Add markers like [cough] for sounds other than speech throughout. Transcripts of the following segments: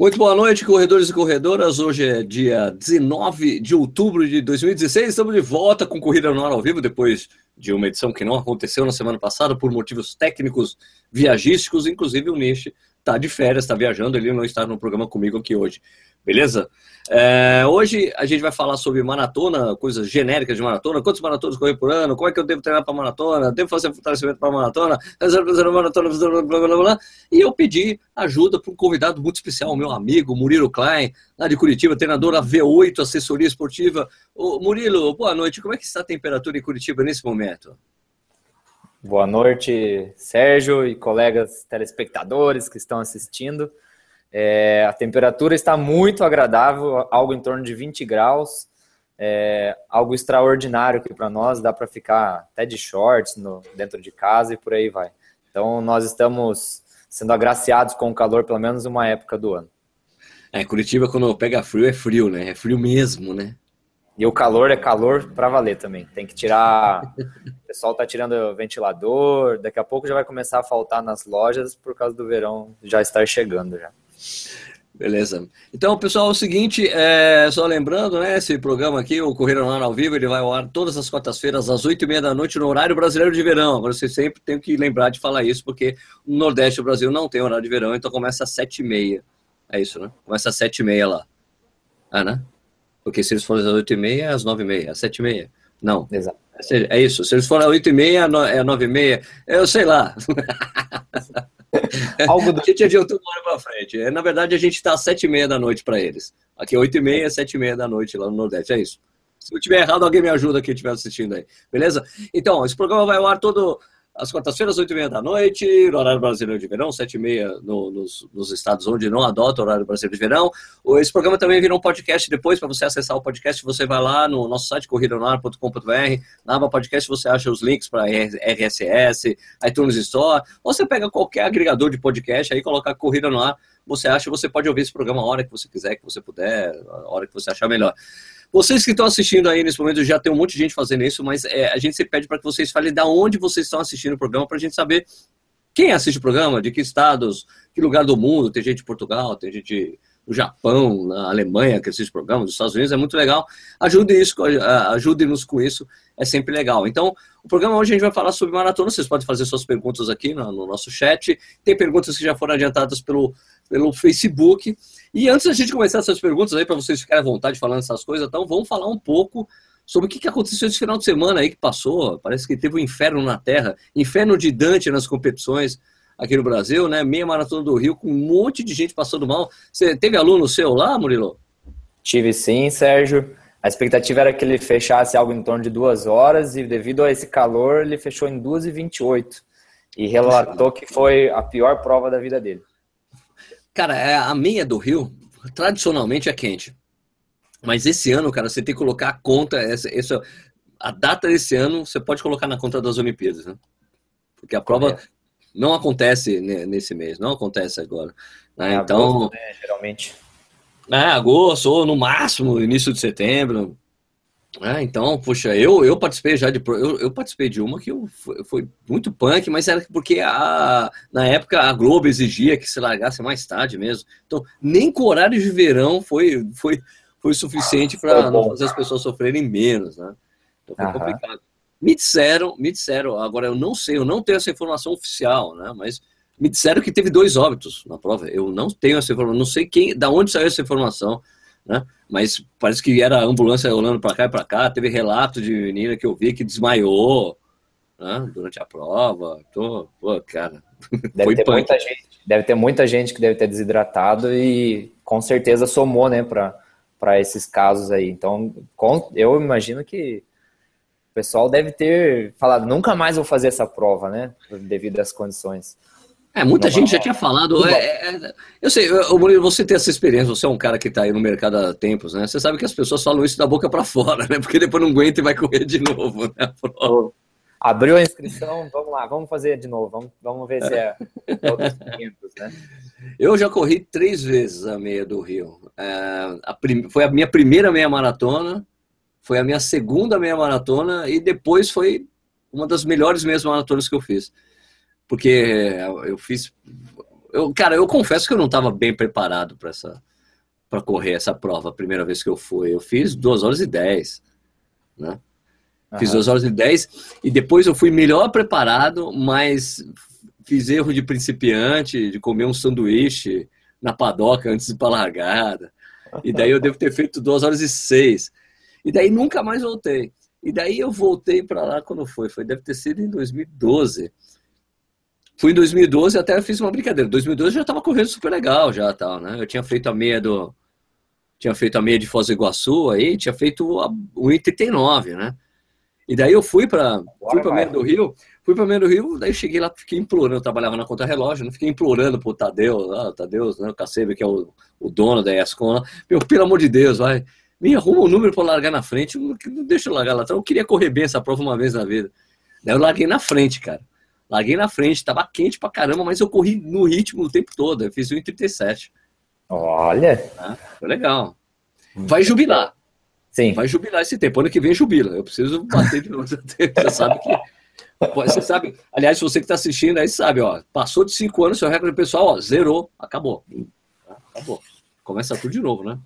Muito boa noite, corredores e corredoras. Hoje é dia 19 de outubro de 2016. Estamos de volta com Corrida no Ar ao vivo, depois de uma edição que não aconteceu na semana passada por motivos técnicos, viagísticos. Inclusive, o Nish está de férias, está viajando, ele não está no programa comigo aqui hoje. Beleza? É, hoje a gente vai falar sobre maratona, coisas genéricas de maratona, quantos maratonas correr por ano, como é que eu devo treinar para maratona, devo fazer fortalecimento para maratona, maratona, blá, blá, blá, e eu pedi ajuda para um convidado muito especial, meu amigo Murilo Klein, lá de Curitiba, treinador da V8, assessoria esportiva. Ô, Murilo, boa noite, como é que está a temperatura em Curitiba nesse momento? Boa noite, Sérgio e colegas telespectadores que estão assistindo. É, a temperatura está muito agradável, algo em torno de 20 graus. É, algo extraordinário aqui para nós, dá para ficar até de shorts no, dentro de casa e por aí vai. Então, nós estamos sendo agraciados com o calor, pelo menos uma época do ano. É, Curitiba, quando pega frio, é frio, né? É frio mesmo, né? E o calor é calor para valer também. Tem que tirar. O pessoal tá tirando ventilador. Daqui a pouco já vai começar a faltar nas lojas por causa do verão já estar chegando já. Beleza. Então, pessoal, é o seguinte, é, só lembrando, né, esse programa aqui, o Correio Ar ao Vivo, ele vai ao ar todas as quartas-feiras, às oito e meia da noite, no horário brasileiro de verão. Agora, você sempre tem que lembrar de falar isso, porque no Nordeste do Brasil não tem horário de verão, então começa às sete e meia. É isso, né? Começa às sete e meia lá. Ah, né? Porque se eles forem às oito e meia, é às nove e meia. Às sete e meia. Não. Exato. É isso. Se eles forem às oito e meia, é nove e meia. Eu sei lá. [laughs] Algo do... A gente adiantou uma hora para frente. É, na verdade, a gente está às sete e meia da noite para eles. Aqui é oito e meia, sete e meia da noite lá no Nordeste. É isso. Se eu tiver errado, alguém me ajuda aqui estiver assistindo aí. Beleza? Então, esse programa vai ao ar todo às quartas-feiras, oito e meia da noite, no horário brasileiro de verão, sete e meia no, nos, nos, estados onde não adota o horário brasileiro de verão. Esse programa também vira um podcast depois, para você acessar o podcast, você vai lá no nosso site, corridonar.com.br, na aba podcast você acha os links para RSS, iTunes Store, ou você pega qualquer agregador de podcast aí, colocar Corrida no Ar, você acha, você pode ouvir esse programa a hora que você quiser, que você puder, a hora que você achar melhor. Vocês que estão assistindo aí nesse momento, já tem um monte de gente fazendo isso, mas é, a gente se pede para que vocês falem da onde vocês estão assistindo o programa, para a gente saber quem assiste o programa, de que estados, que lugar do mundo. Tem gente de Portugal, tem gente do Japão, na Alemanha que assiste o programa, dos Estados Unidos, é muito legal. Ajude-nos ajude com isso, é sempre legal. Então, o programa hoje a gente vai falar sobre maratona. Vocês podem fazer suas perguntas aqui no, no nosso chat. Tem perguntas que já foram adiantadas pelo, pelo Facebook. E antes da gente começar essas perguntas aí, para vocês ficarem à vontade falando essas coisas, então vamos falar um pouco sobre o que aconteceu esse final de semana aí que passou. Parece que teve um inferno na Terra, inferno de Dante nas competições aqui no Brasil, né? Meia maratona do Rio, com um monte de gente passando mal. Você teve aluno seu lá, Murilo? Tive sim, Sérgio. A expectativa era que ele fechasse algo em torno de duas horas e devido a esse calor ele fechou em 2h28 e relatou que foi a pior prova da vida dele. Cara, é, a meia do Rio, tradicionalmente é quente. Mas esse ano, cara, você tem que colocar a conta, essa, essa, a data desse ano, você pode colocar na conta das Olimpíadas, né? Porque a prova é. Não acontece nesse mês, não acontece agora. Né? É então, agosto, né, geralmente. É, agosto, ou no máximo, início de setembro. É, então, puxa, eu, eu participei já de. Eu, eu participei de uma que eu, foi, muito punk, mas era porque a, na época a Globo exigia que se largasse mais tarde mesmo. Então, nem com horário de verão foi, foi, foi suficiente para não fazer as pessoas sofrerem menos, né? Então foi complicado. Me disseram, me disseram, agora eu não sei, eu não tenho essa informação oficial, né? Mas me disseram que teve dois óbitos na prova. Eu não tenho essa informação, não sei quem, da onde saiu essa informação né? Mas parece que era a ambulância rolando para cá e para cá. Teve relato de menina que eu vi que desmaiou né? durante a prova. Tô, pô, cara. [laughs] Deve ter, muita gente, deve ter muita gente que deve ter desidratado e com certeza somou, né, para esses casos aí. Então, com, eu imagino que pessoal deve ter falado, nunca mais vou fazer essa prova, né, devido às condições. É, muita gente já tinha falado. É, é, eu sei, o Murilo, você tem essa experiência, você é um cara que está aí no mercado há tempos, né? Você sabe que as pessoas falam isso da boca para [laughs] fora, né? Porque depois não aguenta e vai correr de novo, né? [laughs] Abriu a inscrição, vamos lá, vamos fazer de novo, vamos, vamos ver se é outros 500, né? Eu já corri três vezes a meia do Rio. É, a prim... Foi a minha primeira meia maratona, foi a minha segunda meia maratona e depois foi uma das melhores meias maratonas que eu fiz porque eu fiz eu, cara, eu confesso que eu não estava bem preparado para essa para correr essa prova a primeira vez que eu fui. Eu fiz 2 horas e 10, né? Fiz 2 horas e 10 e depois eu fui melhor preparado, mas fiz erro de principiante, de comer um sanduíche na padoca antes de ir para largada. E daí eu devo ter feito 2 horas e 6. E daí nunca mais voltei. E daí eu voltei para lá quando foi? Foi deve ter sido em 2012. Fui em 2012 até fiz uma brincadeira. 2012 já estava correndo super legal já, tal, né? Eu tinha feito a meia do tinha feito a meia de Foz do Iguaçu aí, tinha feito a, o 1,39, né? E daí eu fui para fui para meia do Rio, fui para meia do Rio, daí cheguei lá, fiquei implorando, eu trabalhava na conta relógio, não né? fiquei implorando pro Tadeu, ah, Tadeu, né, o Cacebe, que é o, o dono da ESCOM lá, meu, pelo amor de Deus, vai, me arruma um número para largar na frente, não, deixa eu largar lá atrás, eu queria correr bem essa prova uma vez na vida. Daí eu larguei na frente, cara. Larguei na frente, tava quente pra caramba, mas eu corri no ritmo o tempo todo. Eu fiz 1,37. Olha! Ah, foi legal. Vai jubilar. Sim. Vai jubilar esse tempo. Ano que vem jubila. Eu preciso bater de novo. [laughs] Você sabe que. Você sabe, aliás, você que está assistindo aí sabe, ó, passou de cinco anos, seu recorde pessoal, ó, zerou, acabou. Acabou. Começa tudo de novo, né?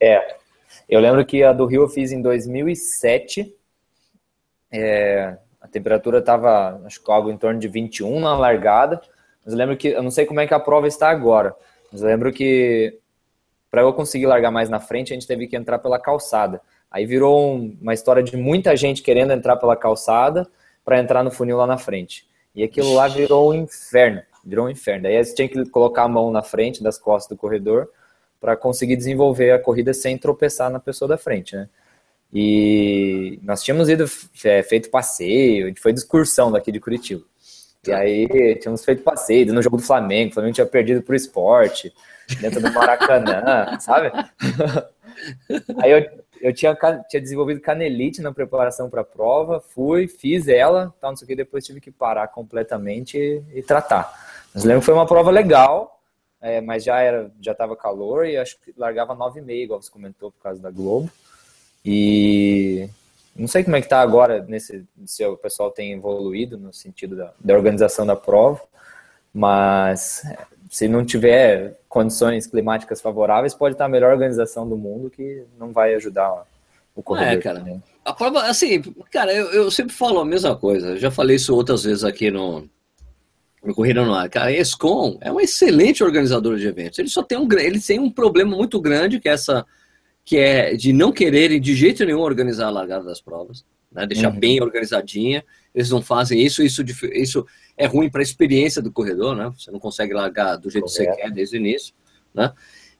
É. Eu lembro que a do Rio eu fiz em 2007. É, a temperatura estava, acho que algo em torno de 21 na largada. Mas eu lembro que, eu não sei como é que a prova está agora, mas eu lembro que para eu conseguir largar mais na frente, a gente teve que entrar pela calçada. Aí virou um, uma história de muita gente querendo entrar pela calçada para entrar no funil lá na frente. E aquilo lá virou um inferno, virou um inferno. Aí você tinha que colocar a mão na frente das costas do corredor para conseguir desenvolver a corrida sem tropeçar na pessoa da frente, né? E nós tínhamos ido, é, feito passeio, a gente foi de excursão daqui de Curitiba. E aí tínhamos feito passeio no jogo do Flamengo, o Flamengo tinha perdido pro esporte, dentro do Maracanã, [laughs] sabe? [laughs] aí eu, eu tinha, tinha desenvolvido canelite na preparação para a prova, fui, fiz ela, tal, não sei o que, depois tive que parar completamente e, e tratar. Mas lembro que foi uma prova legal, é, mas já era já estava calor e acho que largava 9,5, igual você comentou, por causa da Globo. E não sei como é que está agora, nesse, se o pessoal tem evoluído no sentido da, da organização da prova, mas se não tiver condições climáticas favoráveis, pode estar a melhor organização do mundo que não vai ajudar o corredor. É, cara. Também. A prova, assim, cara, eu, eu, sempre falo a mesma coisa. Eu já falei isso outras vezes aqui no Corrida no Ar. Cara, a ESCOM é um excelente organizador de eventos. Ele só tem um, ele tem um problema muito grande, que é essa que é de não quererem de jeito nenhum organizar a largada das provas, né? deixar uhum. bem organizadinha. Eles não fazem isso, isso, isso é ruim para a experiência do corredor, né? Você não consegue largar do jeito Correto. que você quer desde o início, né?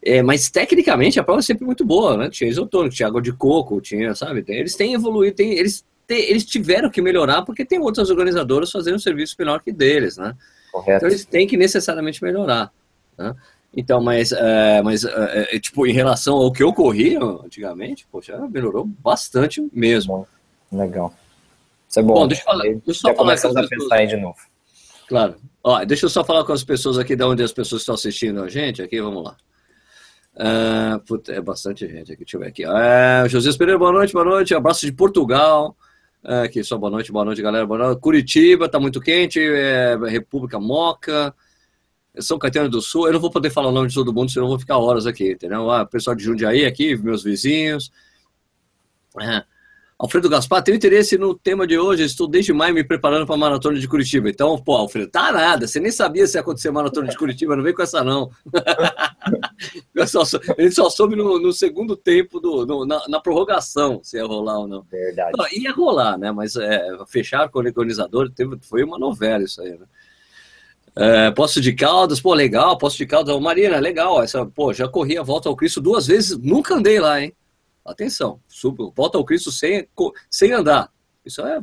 É, mas tecnicamente a prova é sempre muito boa, né? Tinha isotônico, tinha água de coco, tinha, sabe? Eles têm evoluído, têm, eles, têm, eles tiveram que melhorar porque tem outras organizadoras fazendo um serviço melhor que deles, né? Correto. Então eles têm que necessariamente melhorar, né? Então, mas, é, mas é, tipo, em relação ao que eu corria antigamente, poxa, melhorou bastante mesmo. Legal. Isso é bom. Bom, deixa eu, falar, deixa eu só falar com as pessoas. Aí de novo. Claro. Ó, deixa eu só falar com as pessoas aqui, de onde as pessoas estão assistindo a gente. Aqui, vamos lá. Uh, puta, é bastante gente aqui, deixa eu ver aqui. Uh, José Pereira, boa noite, boa noite. Abraço de Portugal. Uh, aqui, só boa noite, boa noite, galera. Boa noite. Curitiba, tá muito quente. É, República Moca. São Caetano do Sul, eu não vou poder falar o nome de todo mundo, senão eu vou ficar horas aqui, entendeu? Ah, pessoal de Jundiaí aqui, meus vizinhos. É. Alfredo Gaspar, tenho interesse no tema de hoje, estou desde maio me preparando para a Maratona de Curitiba. Então, pô, Alfredo, tá nada, você nem sabia se ia acontecer Maratona de Curitiba, não vem com essa não. [laughs] Ele só soube no, no segundo tempo, do, no, na, na, prorrogação, se ia rolar ou não. Verdade. Não, ia rolar, né, mas é, fechar com o organizador, teve, foi uma novela isso aí, né? É, Poço de Caldas, pô, legal, Poço de Caldas, Marina, legal, essa, pô, já corri a Volta ao Cristo duas vezes, nunca andei lá, hein? Atenção, subo, Volta ao Cristo sem, sem andar, isso é,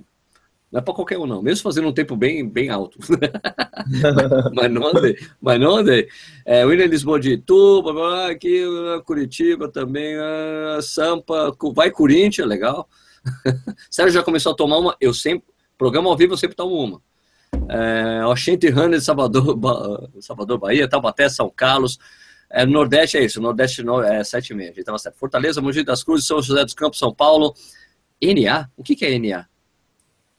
não é para qualquer um não, mesmo fazendo um tempo bem, bem alto, [laughs] mas não andei, mas não andei. É, William Lisboa de Ituba, aqui, Curitiba também, uh, Sampa, vai Corinthians, legal. [laughs] Sérgio já começou a tomar uma, eu sempre, programa ao vivo eu sempre tomo uma. É, Oxente Runner, Salvador, Salvador, Bahia, Taubaté, São Carlos. É, Nordeste é isso, Nordeste é 7 e estava certo. Fortaleza, Mogi das Cruzes, São José dos Campos, São Paulo. NA? O que, que é NA?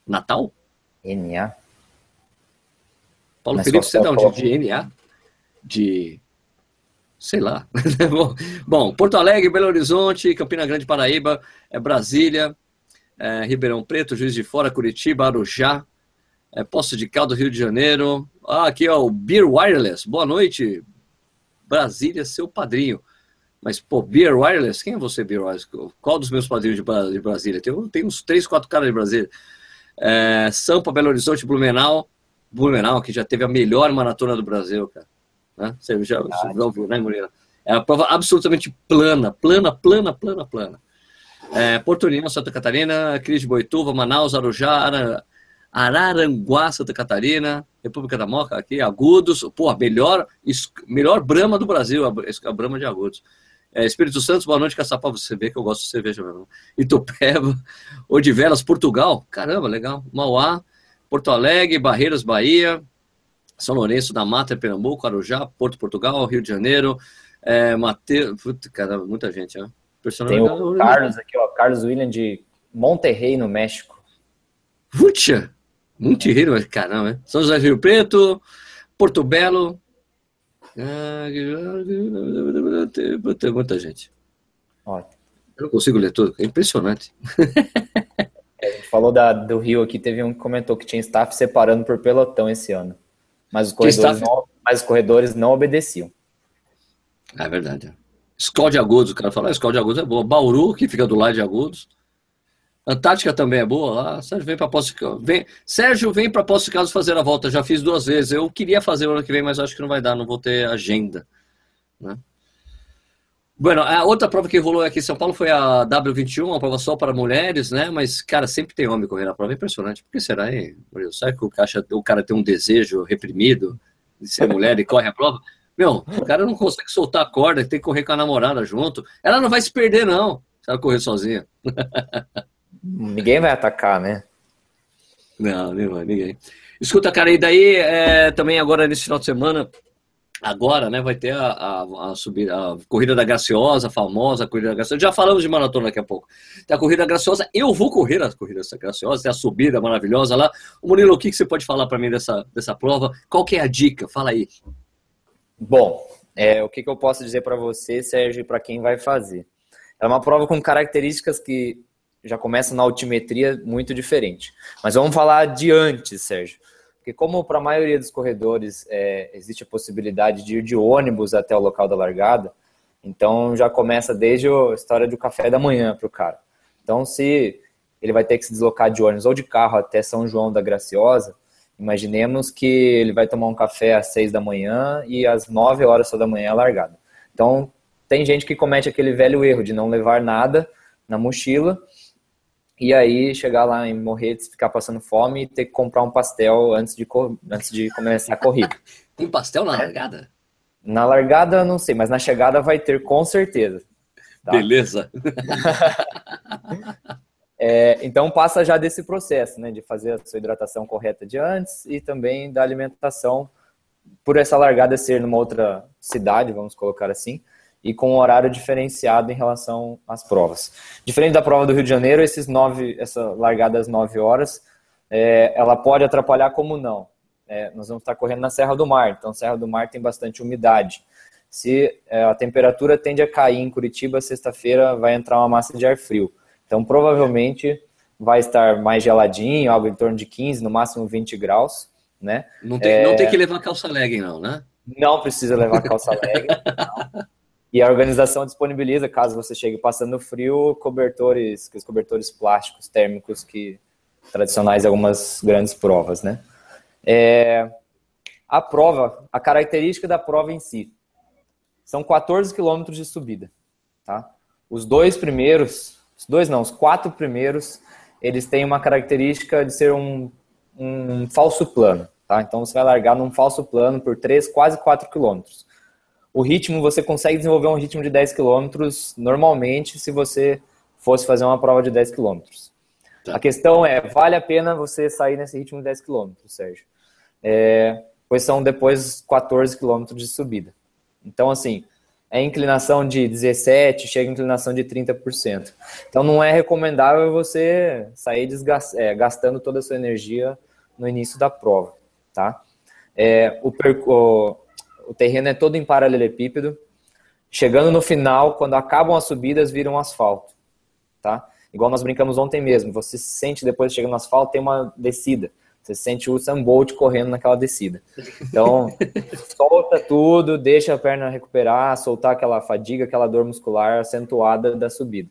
Natal? NA? Paulo Mas Felipe, você dá um de NA? De. Sei lá. [laughs] Bom, Porto Alegre, Belo Horizonte, Campina Grande, Paraíba, é Brasília, é, Ribeirão Preto, Juiz de Fora, Curitiba, Arujá, é, Poço de Caldo, Rio de Janeiro. Ah, aqui, ó, o Beer Wireless. Boa noite, Brasília, seu padrinho. Mas, pô, Beer Wireless, quem é você, Beer Wireless? Qual dos meus padrinhos de, Brasília? Tem, tem uns três, quatro caras de Brasília. É, Sampa, Belo Horizonte, Blumenau. Blumenau, que já teve a melhor maratona do Brasil, cara. Né? Você já, você já ouviu, né, Murilo? É uma prova absolutamente plana, plana, plana, plana, plana. É, Porto União, Santa Catarina, Cris de Boituva, Manaus, Arujá, Araranguá, Santa Catarina, República da Moca, aqui, Agudos, pô, melhor, melhor brama do Brasil, a, a brama de Agudos. É, Espírito Santo, boa noite, Caçapá. Você vê que eu gosto de cerveja mesmo. Itupeva, [laughs] Odivelas, Portugal. Caramba, legal. Mauá, Porto Alegre, Barreiras, Bahia, São Lourenço da Mata, Pernambuco, Arujá, Porto, Portugal, Rio de Janeiro, é, Mateus. Puta, cara, muita gente, né? Tem o Carlos aqui, ó. Carlos William de Monterrey, no México. Puxa! Monterrey, caramba, né? São José Rio Preto, Porto Belo, tem muita gente. Ó. Eu não consigo ler tudo, é impressionante. [laughs] É, a gente falou da, do Rio aqui, teve um que comentou que tinha staff separando por pelotão esse ano. Mas os corredores, não, mas os corredores não obedeciam. É verdade. Escola de Agudos, o cara fala, ah, Escola de Agudos é boa. Bauru, que fica do lado de Agudos. Antártica também é boa lá. Sérgio vem para Poços vem Sérgio vem para Poços Caldas fazer a volta. Já fiz duas vezes. Eu queria fazer ano que vem, mas acho que não vai dar. Não vou ter agenda. Né? Bueno, a outra prova que rolou aqui em São Paulo foi a W21, uma prova só para mulheres, né? Mas, cara, sempre tem homem correndo a prova. É impressionante. Por que será, hein, Murilo? Sabe que o, o cara tem um desejo reprimido de ser mulher e corre a prova? Meu, o cara não consegue soltar a corda, tem que correr com a namorada junto. Ela não vai se perder, não, se ela correr sozinha. [laughs] Ninguém vai atacar, né? Não, nem vai, ninguém. Escuta, cara, e daí é, também agora nesse final de semana, agora, né, vai ter a, a, a, subida, a Corrida da Graciosa, a famosa Corrida da Graciosa. Já falamos de maratona daqui a pouco. Tem a Corrida Graciosa, eu vou correr a Corrida Graciosa, tem a subida maravilhosa lá. O Murilo, o que, que você pode falar para mim dessa, dessa prova? Qual que é a dica? Fala aí. Bom, é, o que, que eu posso dizer para você, Sérgio, para quem vai fazer? É uma prova com características que já começa na altimetria muito diferente. Mas vamos falar de antes, Sérgio. Porque como para a maioria dos corredores é, existe a possibilidade de ir de ônibus até o local da largada, então já começa desde a história do café da manhã para o cara. Então se ele vai ter que se deslocar de ônibus ou de carro até São João da Graciosa, imaginemos que ele vai tomar um café às seis da manhã e às nove horas só da manhã é largada. Então tem gente que comete aquele velho erro de não levar nada na mochila e aí chegar lá em Morretes, ficar passando fome e ter que comprar um pastel antes de, antes de começar a corrida. Tem [laughs] pastel na largada? Na largada, não sei, mas na chegada vai ter com certeza. Tá? Beleza. [laughs] é, então passa já desse processo, né, de fazer a sua hidratação correta de antes e também da alimentação, por essa largada ser numa outra cidade, vamos colocar assim, e com um horário diferenciado em relação às provas. Diferente da prova do Rio de Janeiro, esses nove, essa largada às 9 horas, é, ela pode atrapalhar como não. É, nós vamos estar correndo na Serra do Mar, então Serra do Mar tem bastante umidade. Se é, a temperatura tende a cair em Curitiba, sexta-feira vai entrar uma massa de ar frio. Então provavelmente vai estar mais geladinho, algo em torno de 15, no máximo 20 graus. Né? Não, tem, não tem que levar calça legging, não, né? Não precisa levar calça legging. E a organização disponibiliza, caso você chegue passando frio, cobertores, aqueles cobertores plásticos térmicos que tradicionais algumas grandes provas, né? É, a prova, a característica da prova em si, são 14 quilômetros de subida, tá? Os dois primeiros, os dois não, os quatro primeiros, eles têm uma característica de ser um, um falso plano, tá? Então você vai largar num falso plano por 3, quase 4 quilômetros o ritmo, você consegue desenvolver um ritmo de 10 km normalmente se você fosse fazer uma prova de 10 km. Tá. A questão é, vale a pena você sair nesse ritmo de 10 km, Sérgio? É, pois são depois 14 km de subida. Então, assim, é inclinação de 17, chega a inclinação de 30%. Então, não é recomendável você sair é, gastando toda a sua energia no início da prova, tá? É, o, o, terreno é todo em paralelepípedo. Chegando no final, quando acabam as subidas, viram asfalto, tá? Igual nós brincamos ontem mesmo. Você se sente depois de chegar no asfalto, tem uma descida. Você sente o Sam Bolt correndo naquela descida. Então, [laughs] solta tudo, deixa a perna recuperar, soltar aquela fadiga, aquela dor muscular acentuada da subida.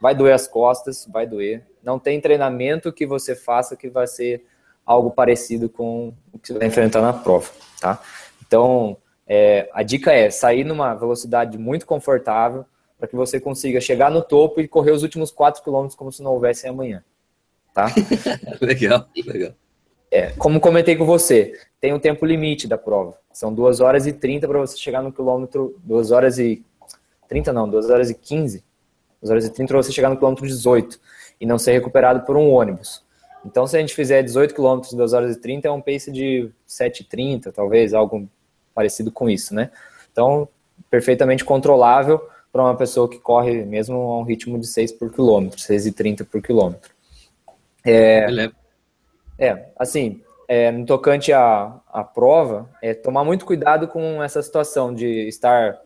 Vai doer as costas, vai doer. Não tem treinamento que você faça que vai ser algo parecido com o que você vai enfrentar na prova, tá? Então, é, a dica é sair numa velocidade muito confortável para que você consiga chegar no topo e correr os últimos 4 km como se não houvesse amanhã, tá? [laughs] legal, legal. É, como comentei com você, tem um tempo limite da prova. São 2 horas e 30 para você chegar no quilômetro. 2 horas e. 30 não, 2 horas e 15. 2 horas e 30 para você chegar no quilômetro 18 e não ser recuperado por um ônibus. Então, se a gente fizer 18 km em 2 horas e 30, é um pace de 7,30, talvez, algo parecido com isso, né? Então, perfeitamente controlável para uma pessoa que corre mesmo a um ritmo de 6 por quilômetro, 6,30 por quilômetro. É, é, assim, é, no tocante à, à prova, é tomar muito cuidado com essa situação de estar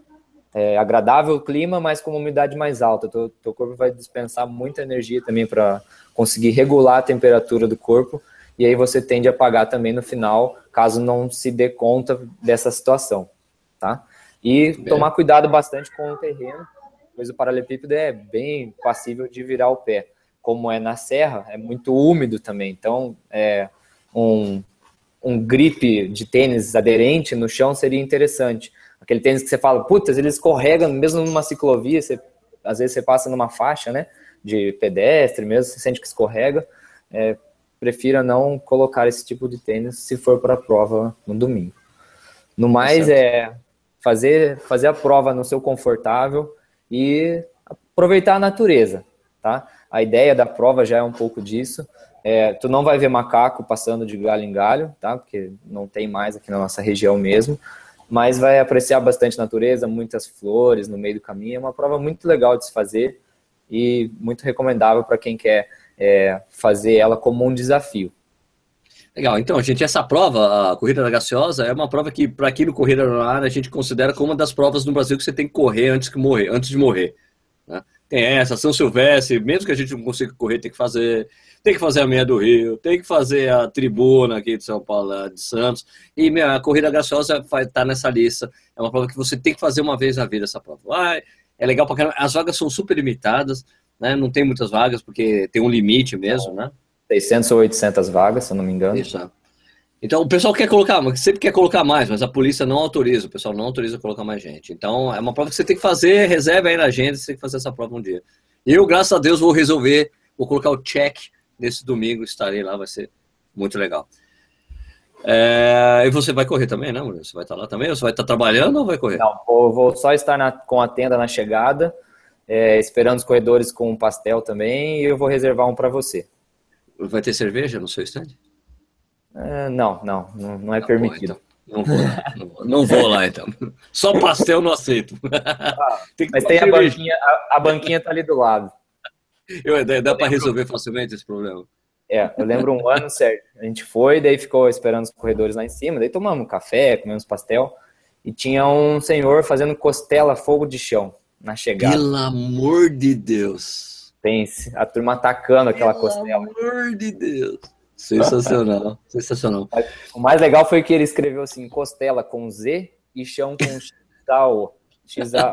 é, agradável o clima, mas com uma umidade mais alta. Teu, teu corpo vai dispensar muita energia também para conseguir regular a temperatura do corpo, e aí você tende a apagar também no final, caso não se dê conta dessa situação, tá? E tomar cuidado bastante com o terreno, pois o paralelepípedo é bem passível de virar o pé como é na serra, é muito úmido também. Então, é, um, um gripe de tênis aderente no chão seria interessante. Aquele tênis que você fala, putas, ele escorrega mesmo numa ciclovia, você, às vezes você passa numa faixa, né, de pedestre mesmo, você sente que escorrega. É, prefira não colocar esse tipo de tênis se for para a prova no domingo. No mais, é fazer, fazer a prova no seu confortável e aproveitar a natureza, tá? A ideia da prova já é um pouco disso. É, tu não vai ver macaco passando de galho em galho, tá? Porque não tem mais aqui na nossa região mesmo. Mas vai apreciar bastante natureza, muitas flores no meio do caminho. É uma prova muito legal de se fazer e muito recomendável para quem quer é, fazer ela como um desafio. Legal, então, gente, essa prova, a Corrida da Gaciosa, é uma prova que, para aqui no Corrida no Ar, a gente considera como uma das provas no Brasil que você tem que correr antes, que morrer, antes de morrer. Né? Tem essa, São Silvestre, mesmo que a gente não consiga correr, tem que fazer. Tem que fazer a meia do Rio, tem que fazer a tribuna aqui de São Paulo, de Santos. E a Corrida Graciosa estar tá nessa lista. É uma prova que você tem que fazer uma vez na vida, essa prova. É legal caramba. As vagas são super limitadas, né? Não tem muitas vagas, porque tem um limite mesmo, né? 600 ou 800 vagas, se eu não me engano. Isso, então, o pessoal quer colocar, sempre quer colocar mais, mas a polícia não autoriza, o pessoal não autoriza colocar mais gente. Então, é uma prova que você tem que fazer, reserva aí na agenda, você tem que fazer essa prova um dia. Eu, graças a Deus, vou resolver, vou colocar o check nesse domingo, estarei lá, vai ser muito legal. É, e você vai correr também, né, Maurício? Você vai estar lá também? Ou você vai estar trabalhando ou vai correr? Não, vou, vou só estar na, com a tenda na chegada, é, esperando os corredores com um pastel também, e eu vou reservar um para você. Vai ter cerveja no seu stand? É, não, não, não, não é tá permitido. Bom, então. não, vou, não, vou, não, vou, lá então. Só pastel não aceito. Ah, tem mas tem a banquinha, a, a, banquinha tá ali do lado. Eu, dá dá para resolver facilmente esse problema. É, eu lembro um ano certo. A gente foi, daí ficou esperando os corredores lá em cima, daí tomamos café, comemos pastel, e tinha um senhor fazendo costela fogo de chão na chegada. Pelo amor de Deus! Pense, a turma atacando aquela Pelo costela. Pelo amor de Deus! Sensacional, [laughs] sensacional. O mais legal foi que ele escreveu assim, costela com Z e chão com X [laughs] X A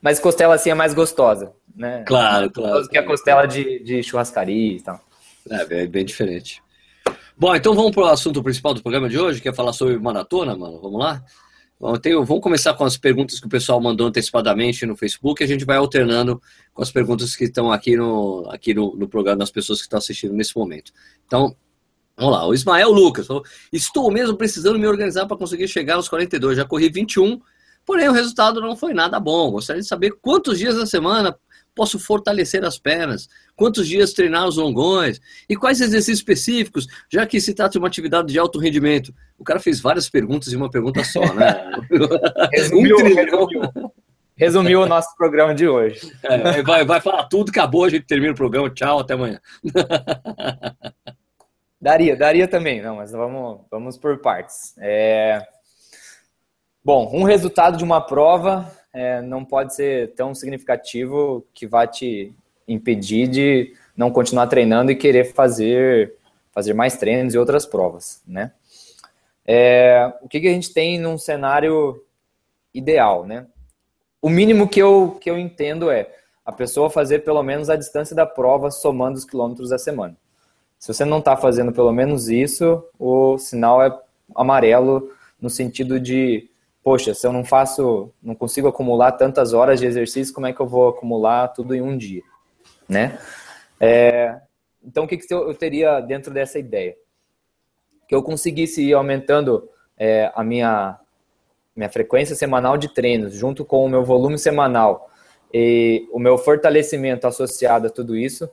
Mas costela assim é mais gostosa, né? Claro, claro. Que a costela de, de churrascaria e tal. É, é bem diferente. Bom, então vamos para o assunto principal do programa de hoje, que é falar sobre maratona, mano. Vamos lá? Tenho, vamos começar com as perguntas que o pessoal mandou antecipadamente no Facebook a gente vai alternando com as perguntas que estão aqui no, aqui no, no programa das pessoas que estão assistindo nesse momento. Então, vamos lá. O Ismael Lucas falou: Estou mesmo precisando me organizar para conseguir chegar aos 42. Já corri 21, porém o resultado não foi nada bom. Gostaria de saber quantos dias da semana posso fortalecer as pernas? Quantos dias treinar os longões? E quais exercícios específicos, já que se trata de uma atividade de alto rendimento? O cara fez várias perguntas em uma pergunta só, né? [laughs] resumiu, um resumiu, resumiu, o nosso programa de hoje. É, vai, vai falar tudo, acabou, a gente termina o programa. Tchau, até amanhã. [laughs] Daria, daria também, não, mas vamos, vamos por partes. É... Bom, um resultado de uma prova é, não pode ser tão significativo que vá te impedir de não continuar treinando e querer fazer, fazer mais treinos e outras provas, né? É, o que, que a gente tem num cenário ideal, né? O mínimo que eu, que eu entendo é a pessoa fazer pelo menos a distância da prova somando os quilômetros da semana. Se você não está fazendo pelo menos isso, o sinal é amarelo no sentido de poxa, se eu não faço, não consigo acumular tantas horas de exercício, como é que eu vou acumular tudo em um dia, né? É, então, o que, que eu teria dentro dessa ideia? Que eu conseguisse ir aumentando é, a minha, minha frequência semanal de treinos, junto com o meu volume semanal e o meu fortalecimento associado a tudo isso,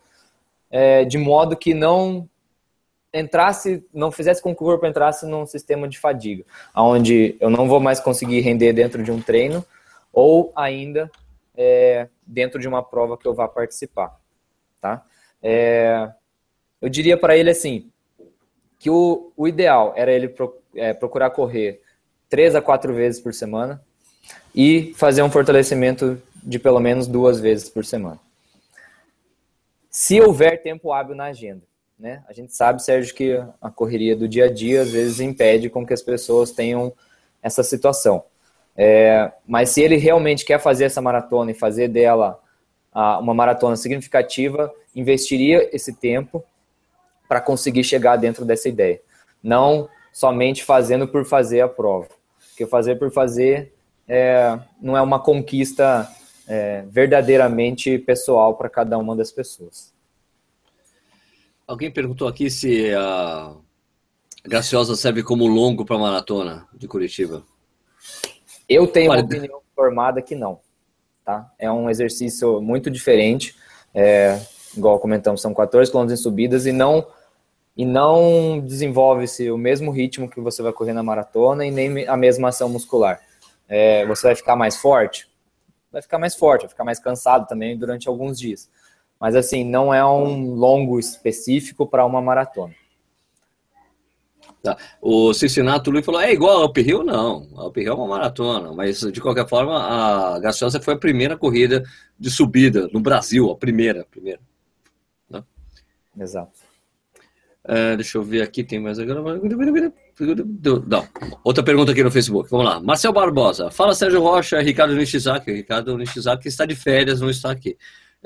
é, de modo que não entrasse, não fizesse com que o corpo entrasse num sistema de fadiga, onde eu não vou mais conseguir render dentro de um treino ou ainda é, dentro de uma prova que eu vá participar, tá? É, eu diria para ele assim que o, o ideal era ele pro, é, procurar correr três a quatro vezes por semana e fazer um fortalecimento de pelo menos duas vezes por semana. Se houver tempo hábil na agenda. Né? A gente sabe, Sérgio, que a correria do dia a dia às vezes impede com que as pessoas tenham essa situação. É, mas se ele realmente quer fazer essa maratona e fazer dela a, uma maratona significativa, investiria esse tempo para conseguir chegar dentro dessa ideia. Não somente fazendo por fazer a prova. Porque fazer por fazer é, não é uma conquista é, verdadeiramente pessoal para cada uma das pessoas. Alguém perguntou aqui se a Graciosa serve como longo para a maratona de Curitiba. Eu tenho uma opinião formada que não. Tá? É um exercício muito diferente. É, igual comentamos, são 14 km em subidas e não e não desenvolve-se o mesmo ritmo que você vai correr na maratona e nem a mesma ação muscular. É, você vai ficar mais forte? Vai ficar mais forte, vai ficar mais cansado também durante alguns dias. Mas assim, não é um longo específico para uma maratona. Tá. O Cincinnati Luiz falou, é igual a Uphill? Não, a Uphill é uma maratona, mas de qualquer forma a Graciosa foi a primeira corrida de subida no Brasil, a primeira, a primeira. Né? Exato. É, deixa eu ver aqui, tem mais agora. Não. Outra pergunta aqui no Facebook. Vamos lá. Marcel Barbosa. Fala Sérgio Rocha, Ricardo Nishizaki. Ricardo Nishizaki está de férias, não está aqui.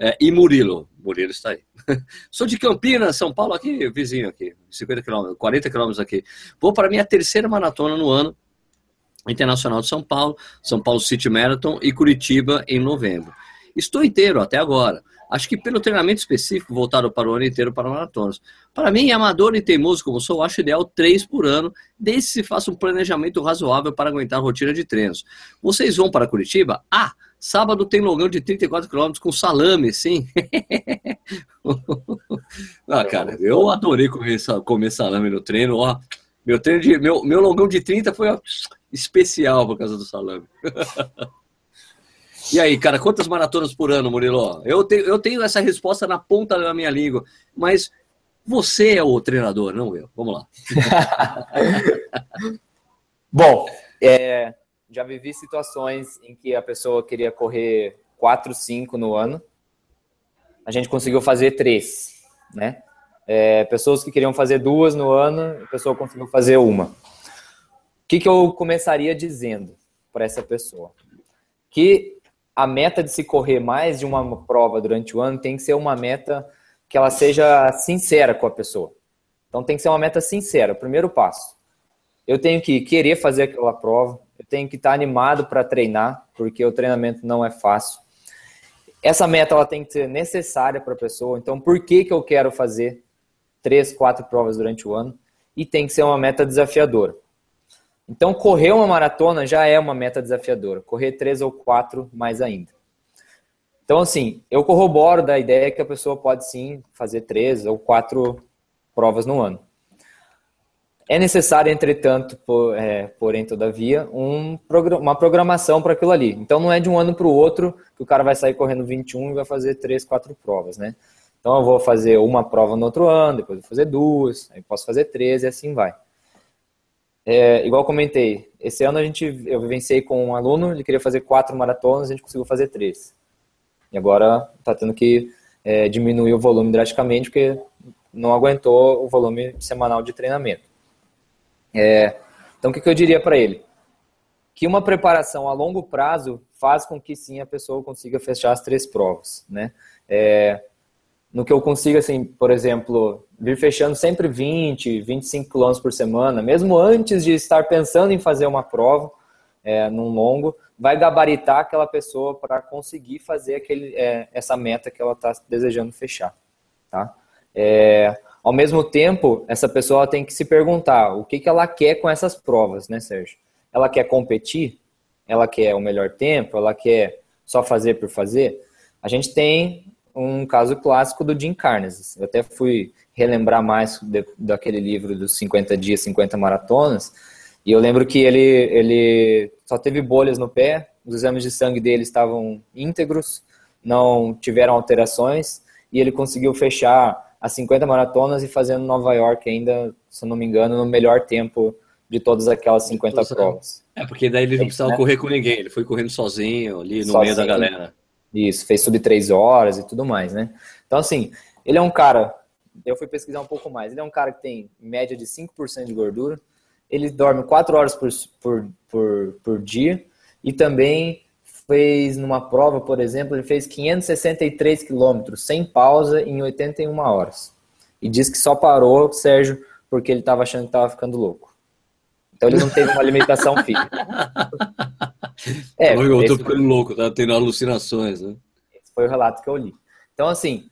É, e Murilo. Murilo está aí. [laughs] Sou de Campinas, São Paulo, aqui, vizinho aqui, 50 quilômetros, 40 quilômetros aqui. Vou para minha terceira maratona no ano, Internacional de São Paulo, São Paulo City Marathon e Curitiba em novembro. Estou inteiro até agora. Acho que pelo treinamento específico voltado para o ano inteiro para maratonas. Para mim, amador e teimoso como sou, acho ideal três por ano, desde que se faça um planejamento razoável para aguentar a rotina de treinos. Vocês vão para Curitiba? Ah, Sábado tem longão de 34 km com salame, sim. [laughs] ah, cara, eu adorei comer, comer salame no treino. Ó, meu, treino de, meu, meu longão de 30 foi ó, especial por causa do salame. [laughs] e aí, cara, quantas maratonas por ano, Murilo? Eu tenho, eu tenho essa resposta na ponta da minha língua, mas você é o treinador, não eu. Vamos lá. [laughs] Bom, é, já vivi situações em que a pessoa queria correr 4, 5 no ano. A gente conseguiu fazer três, né? É, pessoas que queriam fazer duas no ano, a pessoa conseguiu fazer uma. O que, que eu começaria dizendo para essa pessoa? Que a meta de se correr mais de uma prova durante o ano tem que ser uma meta que ela seja sincera com a pessoa. Então tem que ser uma meta sincera, o primeiro passo. Eu tenho que querer fazer aquela prova, eu tenho que estar animado para treinar, porque o treinamento não é fácil. Essa meta ela tem que ser necessária para a pessoa. Então, por que, que eu quero fazer três, quatro provas durante o ano? E tem que ser uma meta desafiadora. Então, correr uma maratona já é uma meta desafiadora. Correr três ou quatro, mais ainda. Então, assim, eu corroboro da ideia que a pessoa pode sim fazer três ou quatro provas no ano. É necessário, entretanto, por, é, porém, todavia, um, uma programação para aquilo ali. Então, não é de um ano para o outro que o cara vai sair correndo 21 e vai fazer 3, 4 provas, né? Então eu vou fazer uma prova no outro ano, depois vou fazer duas, aí posso fazer três e assim vai. É, igual comentei, esse ano a gente, eu vivenciei com um aluno, ele queria fazer quatro maratonas, a gente conseguiu fazer três. E agora está tendo que é, diminuir o volume drasticamente, porque não aguentou o volume semanal de treinamento. É, então, o que, que eu diria para ele? Que uma preparação a longo prazo faz com que sim a pessoa consiga fechar as três provas, né? É, no que eu consigo, assim, por exemplo, vir fechando sempre 20, 25 quilômetros por semana, mesmo antes de estar pensando em fazer uma prova, é, num longo, vai gabaritar aquela pessoa para conseguir fazer aquele, é, essa meta que ela está desejando fechar, tá? É, ao mesmo tempo, essa pessoa tem que se perguntar o que, que ela quer com essas provas, né, Sérgio? Ela quer competir? Ela quer o melhor tempo? Ela quer só fazer por fazer? A gente tem um caso clássico do Jim Carnes. Eu até fui relembrar mais de, daquele livro dos 50 dias, 50 maratonas, e eu lembro que ele, ele só teve bolhas no pé, os exames de sangue dele estavam íntegros, não tiveram alterações, e ele conseguiu fechar as 50 maratonas e fazendo Nova York ainda, se não me engano, no melhor tempo de todas aquelas 50 provas. É, porque daí ele não precisava né? correr com ninguém, ele foi correndo sozinho ali no sozinho, meio da galera. Isso, fez sub 3 horas e tudo mais, né? Então, assim, ele é um cara, eu fui pesquisar um pouco mais, ele é um cara que tem média de 5% de gordura, ele dorme 4 horas por, por, por, por dia e também fez numa prova, por exemplo, ele fez 563 quilômetros sem pausa em 81 horas. E diz que só parou, Sérgio, porque ele estava achando que estava ficando louco. Então ele não teve uma alimentação [laughs] física. É, eu tô ficando louco, tá tendo alucinações, né? Esse foi o relato que eu li. Então, assim,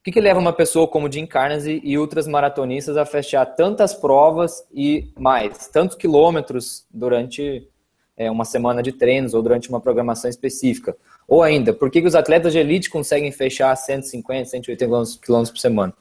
o que, que leva uma pessoa como Jim Carnesy e outras maratonistas a fechar tantas provas e mais, tantos quilômetros durante é, uma semana de treinos ou durante uma programação específica? Ou ainda, por que, que os atletas de elite conseguem fechar 150, 180 quilômetros por semana?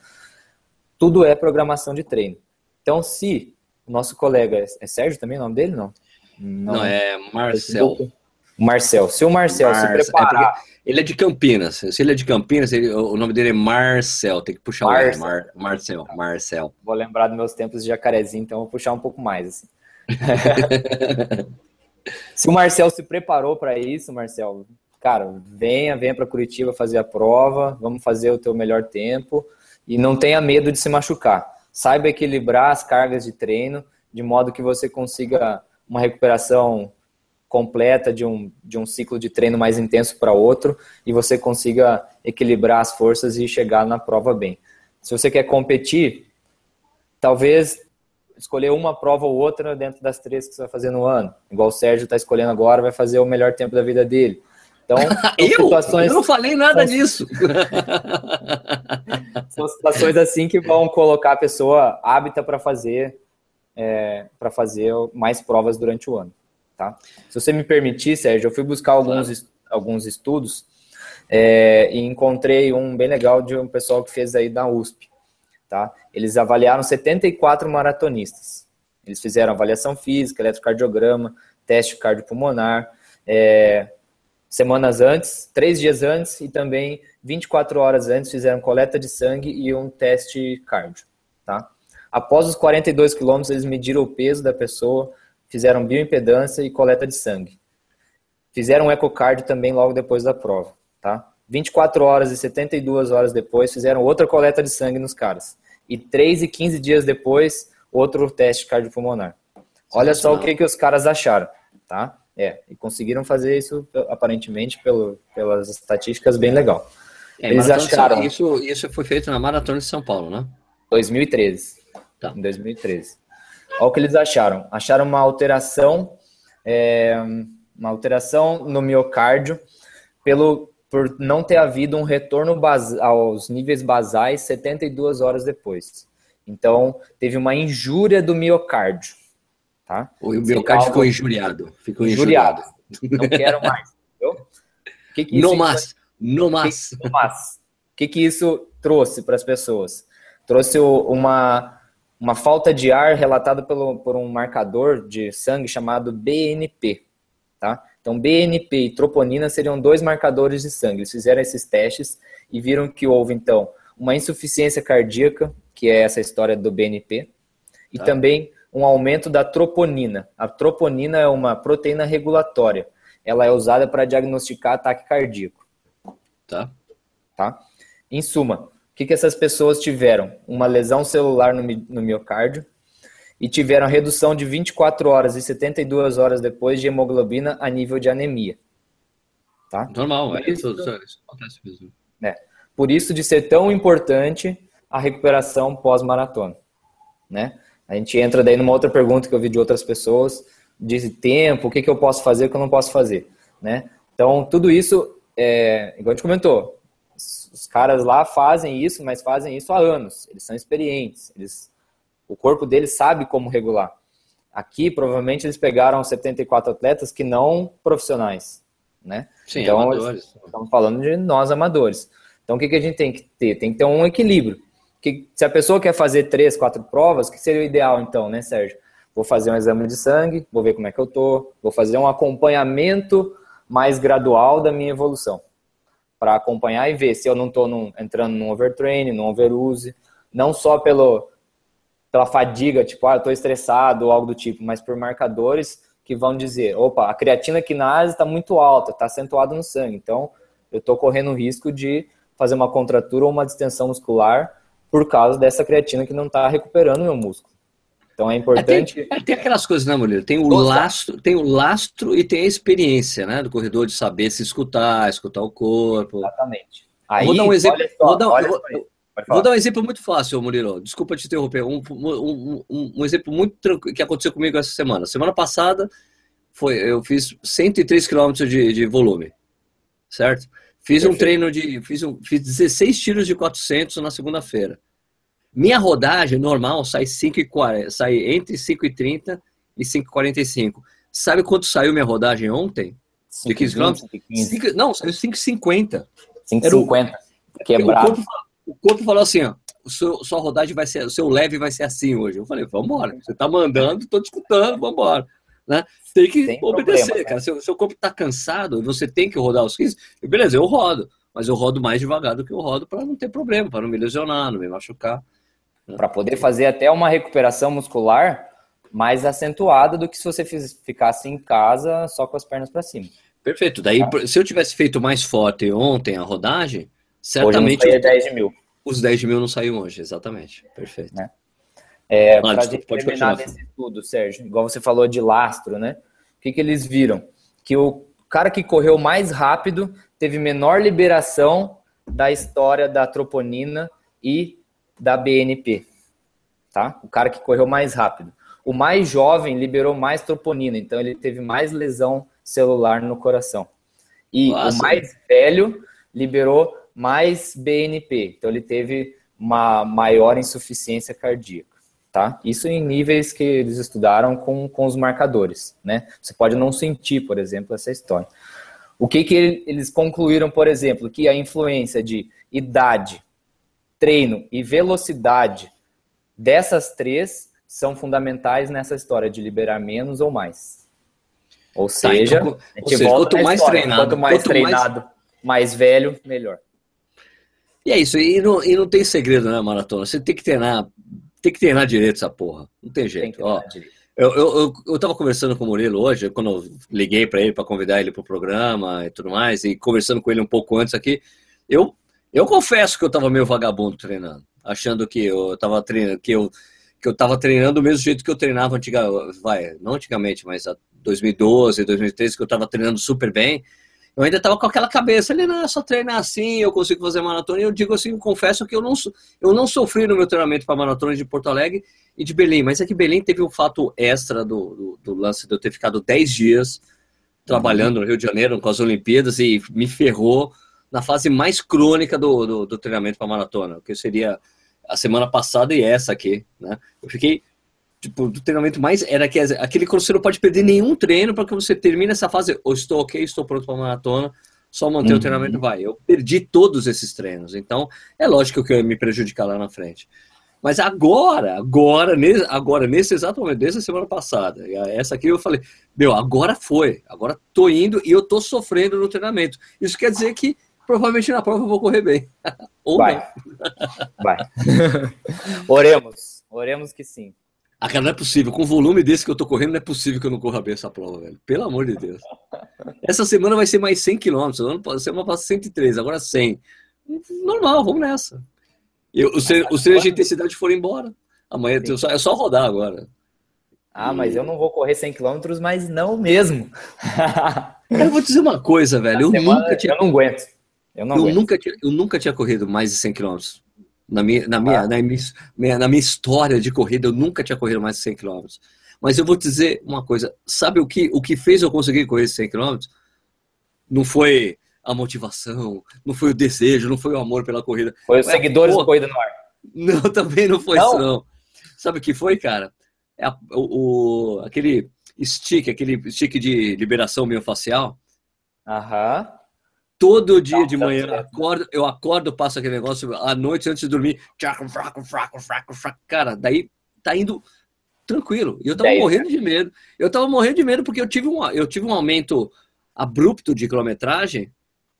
Tudo é programação de treino. Então, se o nosso colega, é Sérgio também o nome dele, não? Não, não é Marcel. Marcel. Se o Marcel se é preparar. É ele é de Campinas. Se ele é de Campinas, ele, o nome dele é Marcel. Tem que puxar Marcel. o Mar, Marcel. Marcel. Vou lembrar dos meus tempos de jacarezinho, então vou puxar um pouco mais. Assim. [laughs] se o Marcel se preparou para isso, Marcel, cara, venha, venha para Curitiba fazer a prova, vamos fazer o teu melhor tempo e não tenha medo de se machucar. Saiba equilibrar as cargas de treino de modo que você consiga uma recuperação completa de um, de um ciclo de treino mais intenso para outro e você consiga equilibrar as forças e chegar na prova bem. Se você quer competir, talvez escolher uma prova ou outra dentro das três que você vai fazer no ano. Igual o Sérgio está escolhendo agora, vai fazer o melhor tempo da vida dele. Então, [laughs] eu? Situações... eu não falei nada são... disso. [laughs] são situações assim que vão colocar a pessoa hábita para fazer é, para fazer mais provas durante o ano. Tá? Se você me permitir, Sérgio, eu fui buscar alguns, claro. alguns estudos é, e encontrei um bem legal de um pessoal que fez aí da USP. Tá? Eles avaliaram 74 maratonistas. Eles fizeram avaliação física, eletrocardiograma, teste cardiopulmonar, é, semanas antes, três dias antes e também 24 horas antes fizeram coleta de sangue e um teste cardio. Tá? Após os 42 quilômetros, eles mediram o peso da pessoa, fizeram bioimpedância e coleta de sangue. Fizeram um ecocardio também logo depois da prova, tá? 24 horas e 72 horas depois, fizeram outra coleta de sangue nos caras. E 3 e 15 dias depois, outro teste cardiopulmonar. Olha só o que, que os caras acharam, tá? É, e conseguiram fazer isso, aparentemente, pelo, pelas estatísticas, bem legal. É, Eles acharam... Isso, isso foi feito na Maratona de São Paulo, né? 2013. Tá. Em 2013. Olha o que eles acharam. Acharam uma alteração, é, uma alteração no miocárdio pelo, por não ter havido um retorno aos níveis basais 72 horas depois. Então, teve uma injúria do miocárdio. Tá? O miocárdio ficou injuriado. Ficou injuriado. Não quero mais. Entendeu? Que que no mais. No mais. O que, que isso trouxe para as pessoas? Trouxe uma uma falta de ar relatada pelo, por um marcador de sangue chamado BNP. Tá? Então, BNP e troponina seriam dois marcadores de sangue. Eles fizeram esses testes e viram que houve, então, uma insuficiência cardíaca, que é essa história do BNP, e tá. também um aumento da troponina. A troponina é uma proteína regulatória. Ela é usada para diagnosticar ataque cardíaco. Tá. Tá? Em suma, o que, que essas pessoas tiveram? Uma lesão celular no, no miocárdio e tiveram redução de 24 horas e 72 horas depois de hemoglobina a nível de anemia. Tá? Normal, é, isso, isso, isso acontece mesmo. É. Por isso de ser tão importante a recuperação pós-maratona, né? A gente entra daí numa outra pergunta que eu vi de outras pessoas, de tempo, o que, que eu posso fazer, o que eu não posso fazer, né? Então, tudo isso, é, igual a gente comentou, os caras lá fazem isso, mas fazem isso há anos, eles são experientes, eles, o corpo deles sabe como regular. Aqui, provavelmente, eles pegaram 74 atletas que não profissionais, né? Sim, então, amadores. Estamos falando de nós amadores. Então, o que, que a gente tem que ter? Tem que ter um equilíbrio que, se a pessoa quer fazer três, quatro provas, que seria o ideal então, né, Sérgio? Vou fazer um exame de sangue, vou ver como é que eu tô, vou fazer um acompanhamento mais gradual da minha evolução, para acompanhar e ver se eu não estou entrando num overtraining, num overuse, não só pelo pela fadiga, tipo, ah, eu estou estressado ou algo do tipo, mas por marcadores que vão dizer, opa, a creatina quinase está muito alta, está acentuada no sangue, então eu estou correndo o risco de fazer uma contratura ou uma distensão muscular por causa dessa creatina que não está recuperando o meu músculo. Então é importante. Tem, tem, aquelas coisas, né, Murilo? Tem o lastro, tem o lastro e tem a experiência, né, do corredor de saber se escutar, escutar o corpo. Exatamente. Aí, vou dar um exemplo. Só, vou, dar, vou, vou dar um exemplo muito fácil, Murilo. Desculpa te interromper. Um, um, um, um exemplo muito tranquilo que aconteceu comigo essa semana. Semana passada foi, eu fiz 103 km de, de volume, certo? Fiz Perfeito. um treino de. Fiz, um, fiz 16 tiros de 400 na segunda-feira. Minha rodagem normal sai, 5,40, sai entre 5,30 e 5,45. Sabe quanto saiu minha rodagem ontem? 5, de 15 km? Não, saiu 5,50. 5,50. Quebrado. O corpo, o corpo falou assim: ó, o seu, sua rodagem vai ser, o seu leve vai ser assim hoje. Eu falei, vamos embora. Você tá mandando, tô te escutando, vamos embora. Né? Tem que Sem obedecer, problema, cara. Seu, seu corpo está cansado você tem que rodar os 15, beleza, eu rodo. Mas eu rodo mais devagar do que eu rodo para não ter problema, para não me lesionar, não me machucar. Né? Para poder fazer até uma recuperação muscular mais acentuada do que se você ficasse em casa só com as pernas para cima. Perfeito. Daí, tá? se eu tivesse feito mais forte ontem a rodagem, certamente. Hoje não 10 mil. Os 10 mil não saíram hoje, exatamente. Perfeito. Né? É, ah, para terminar desse estudo, Sérgio, igual você falou de lastro, né? O que, que eles viram? Que o cara que correu mais rápido teve menor liberação da história da troponina e da BNP, tá? O cara que correu mais rápido. O mais jovem liberou mais troponina, então ele teve mais lesão celular no coração. E Nossa. o mais velho liberou mais BNP, então ele teve uma maior insuficiência cardíaca tá? Isso em níveis que eles estudaram com, com os marcadores, né? Você pode não sentir, por exemplo, essa história. O que, que eles concluíram, por exemplo, que a influência de idade, treino e velocidade dessas três são fundamentais nessa história de liberar menos ou mais. Ou seja, tá, então, a gente seja, volta quanto mais história, treinado, quanto mais quanto treinado, mais... mais... velho, melhor. E é isso, e não, e não tem segredo, né, maratona? Você tem que treinar tem que treinar direito essa porra. Não tem jeito. Tem Ó, eu, eu, eu, eu tava conversando com o Murilo hoje, quando eu liguei para ele para convidar ele para o programa e tudo mais, e conversando com ele um pouco antes aqui, eu, eu confesso que eu tava meio vagabundo treinando, achando que eu tava treinando, que eu, que eu tava treinando do mesmo jeito que eu treinava antigamente, vai, não antigamente, mas 2012, 2013, que eu tava treinando super bem, eu ainda estava com aquela cabeça, ele não é só treinar assim, eu consigo fazer maratona. E eu digo assim, confesso que eu não, eu não sofri no meu treinamento para maratona de Porto Alegre e de Belém, mas é que Belém teve um fato extra do, do, do lance de eu ter ficado 10 dias trabalhando no Rio de Janeiro com as Olimpíadas e me ferrou na fase mais crônica do, do, do treinamento para maratona, que seria a semana passada e essa aqui, né? Eu fiquei tipo, do treinamento mais era que aquele que você não pode perder nenhum treino para que você termine essa fase, ou estou ok, estou pronto para maratona, só manter uhum. o treinamento vai. Eu perdi todos esses treinos, então é lógico que eu ia me prejudicar lá na frente. Mas agora, agora, agora, nesse exato momento, desde a semana passada, essa aqui eu falei, meu, agora foi, agora tô indo e eu tô sofrendo no treinamento. Isso quer dizer que provavelmente na prova eu vou correr bem. [laughs] Ou Vai. Não. Vai. [laughs] oremos, oremos que sim. Ah, cara, não é possível. Com o volume desse que eu tô correndo, não é possível que eu não corra bem essa prova, velho. Pelo amor de Deus. Essa semana vai ser mais 100 km. A semana passa 103, agora 100. Normal, vamos nessa. Eu, os treinos de intensidade foram embora. Amanhã só, é só rodar agora. Ah, mas eu não vou correr 100 km, mas não mesmo. eu vou dizer uma coisa, velho. Eu nunca tinha... Eu não aguento. Eu, não eu aguento. Nunca tinha, eu nunca tinha corrido mais de 100 km. Na minha, na, minha, ah. na, minha, na minha história de corrida, eu nunca tinha corrido mais de 100 km. Mas eu vou te dizer uma coisa. Sabe o que, o que fez eu conseguir correr 100 km? Não foi a motivação, não foi o desejo, não foi o amor pela corrida. Foi os é, seguidores pô, do Corrida no Ar. Não, [laughs] também não foi não? isso, não. Sabe o que foi, cara? É a, o, o, aquele stick, aquele stick de liberação miofascial. Aham. Todo dia de manhã eu acordo, eu acordo, passo aquele negócio à noite antes de dormir. Fraco, fraco, fraco, fraco, fraco. Cara, daí tá indo tranquilo. E eu tava morrendo de medo. Eu tava morrendo de medo porque eu tive um, eu tive um aumento abrupto de quilometragem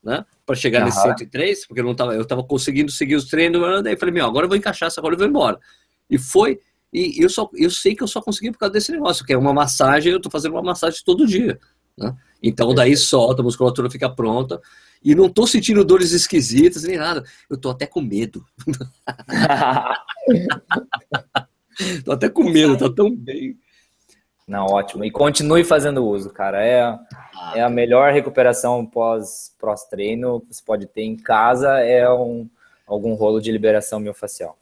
né? Para chegar uhum. nesse 103, porque eu não tava, eu tava conseguindo seguir os treinos, daí falei, meu, agora eu vou encaixar essa agora eu vou embora. E foi, e eu só eu sei que eu só consegui por causa desse negócio, que é uma massagem, eu tô fazendo uma massagem todo dia, né? Então daí solta, a musculatura fica pronta. E não tô sentindo dores esquisitas nem nada. Eu tô até com medo. [laughs] tô até com medo, tá tão bem. Não, ótimo. E continue fazendo uso, cara. É, ah, é a melhor recuperação pós pós-treino que você pode ter em casa é um, algum rolo de liberação miofascial.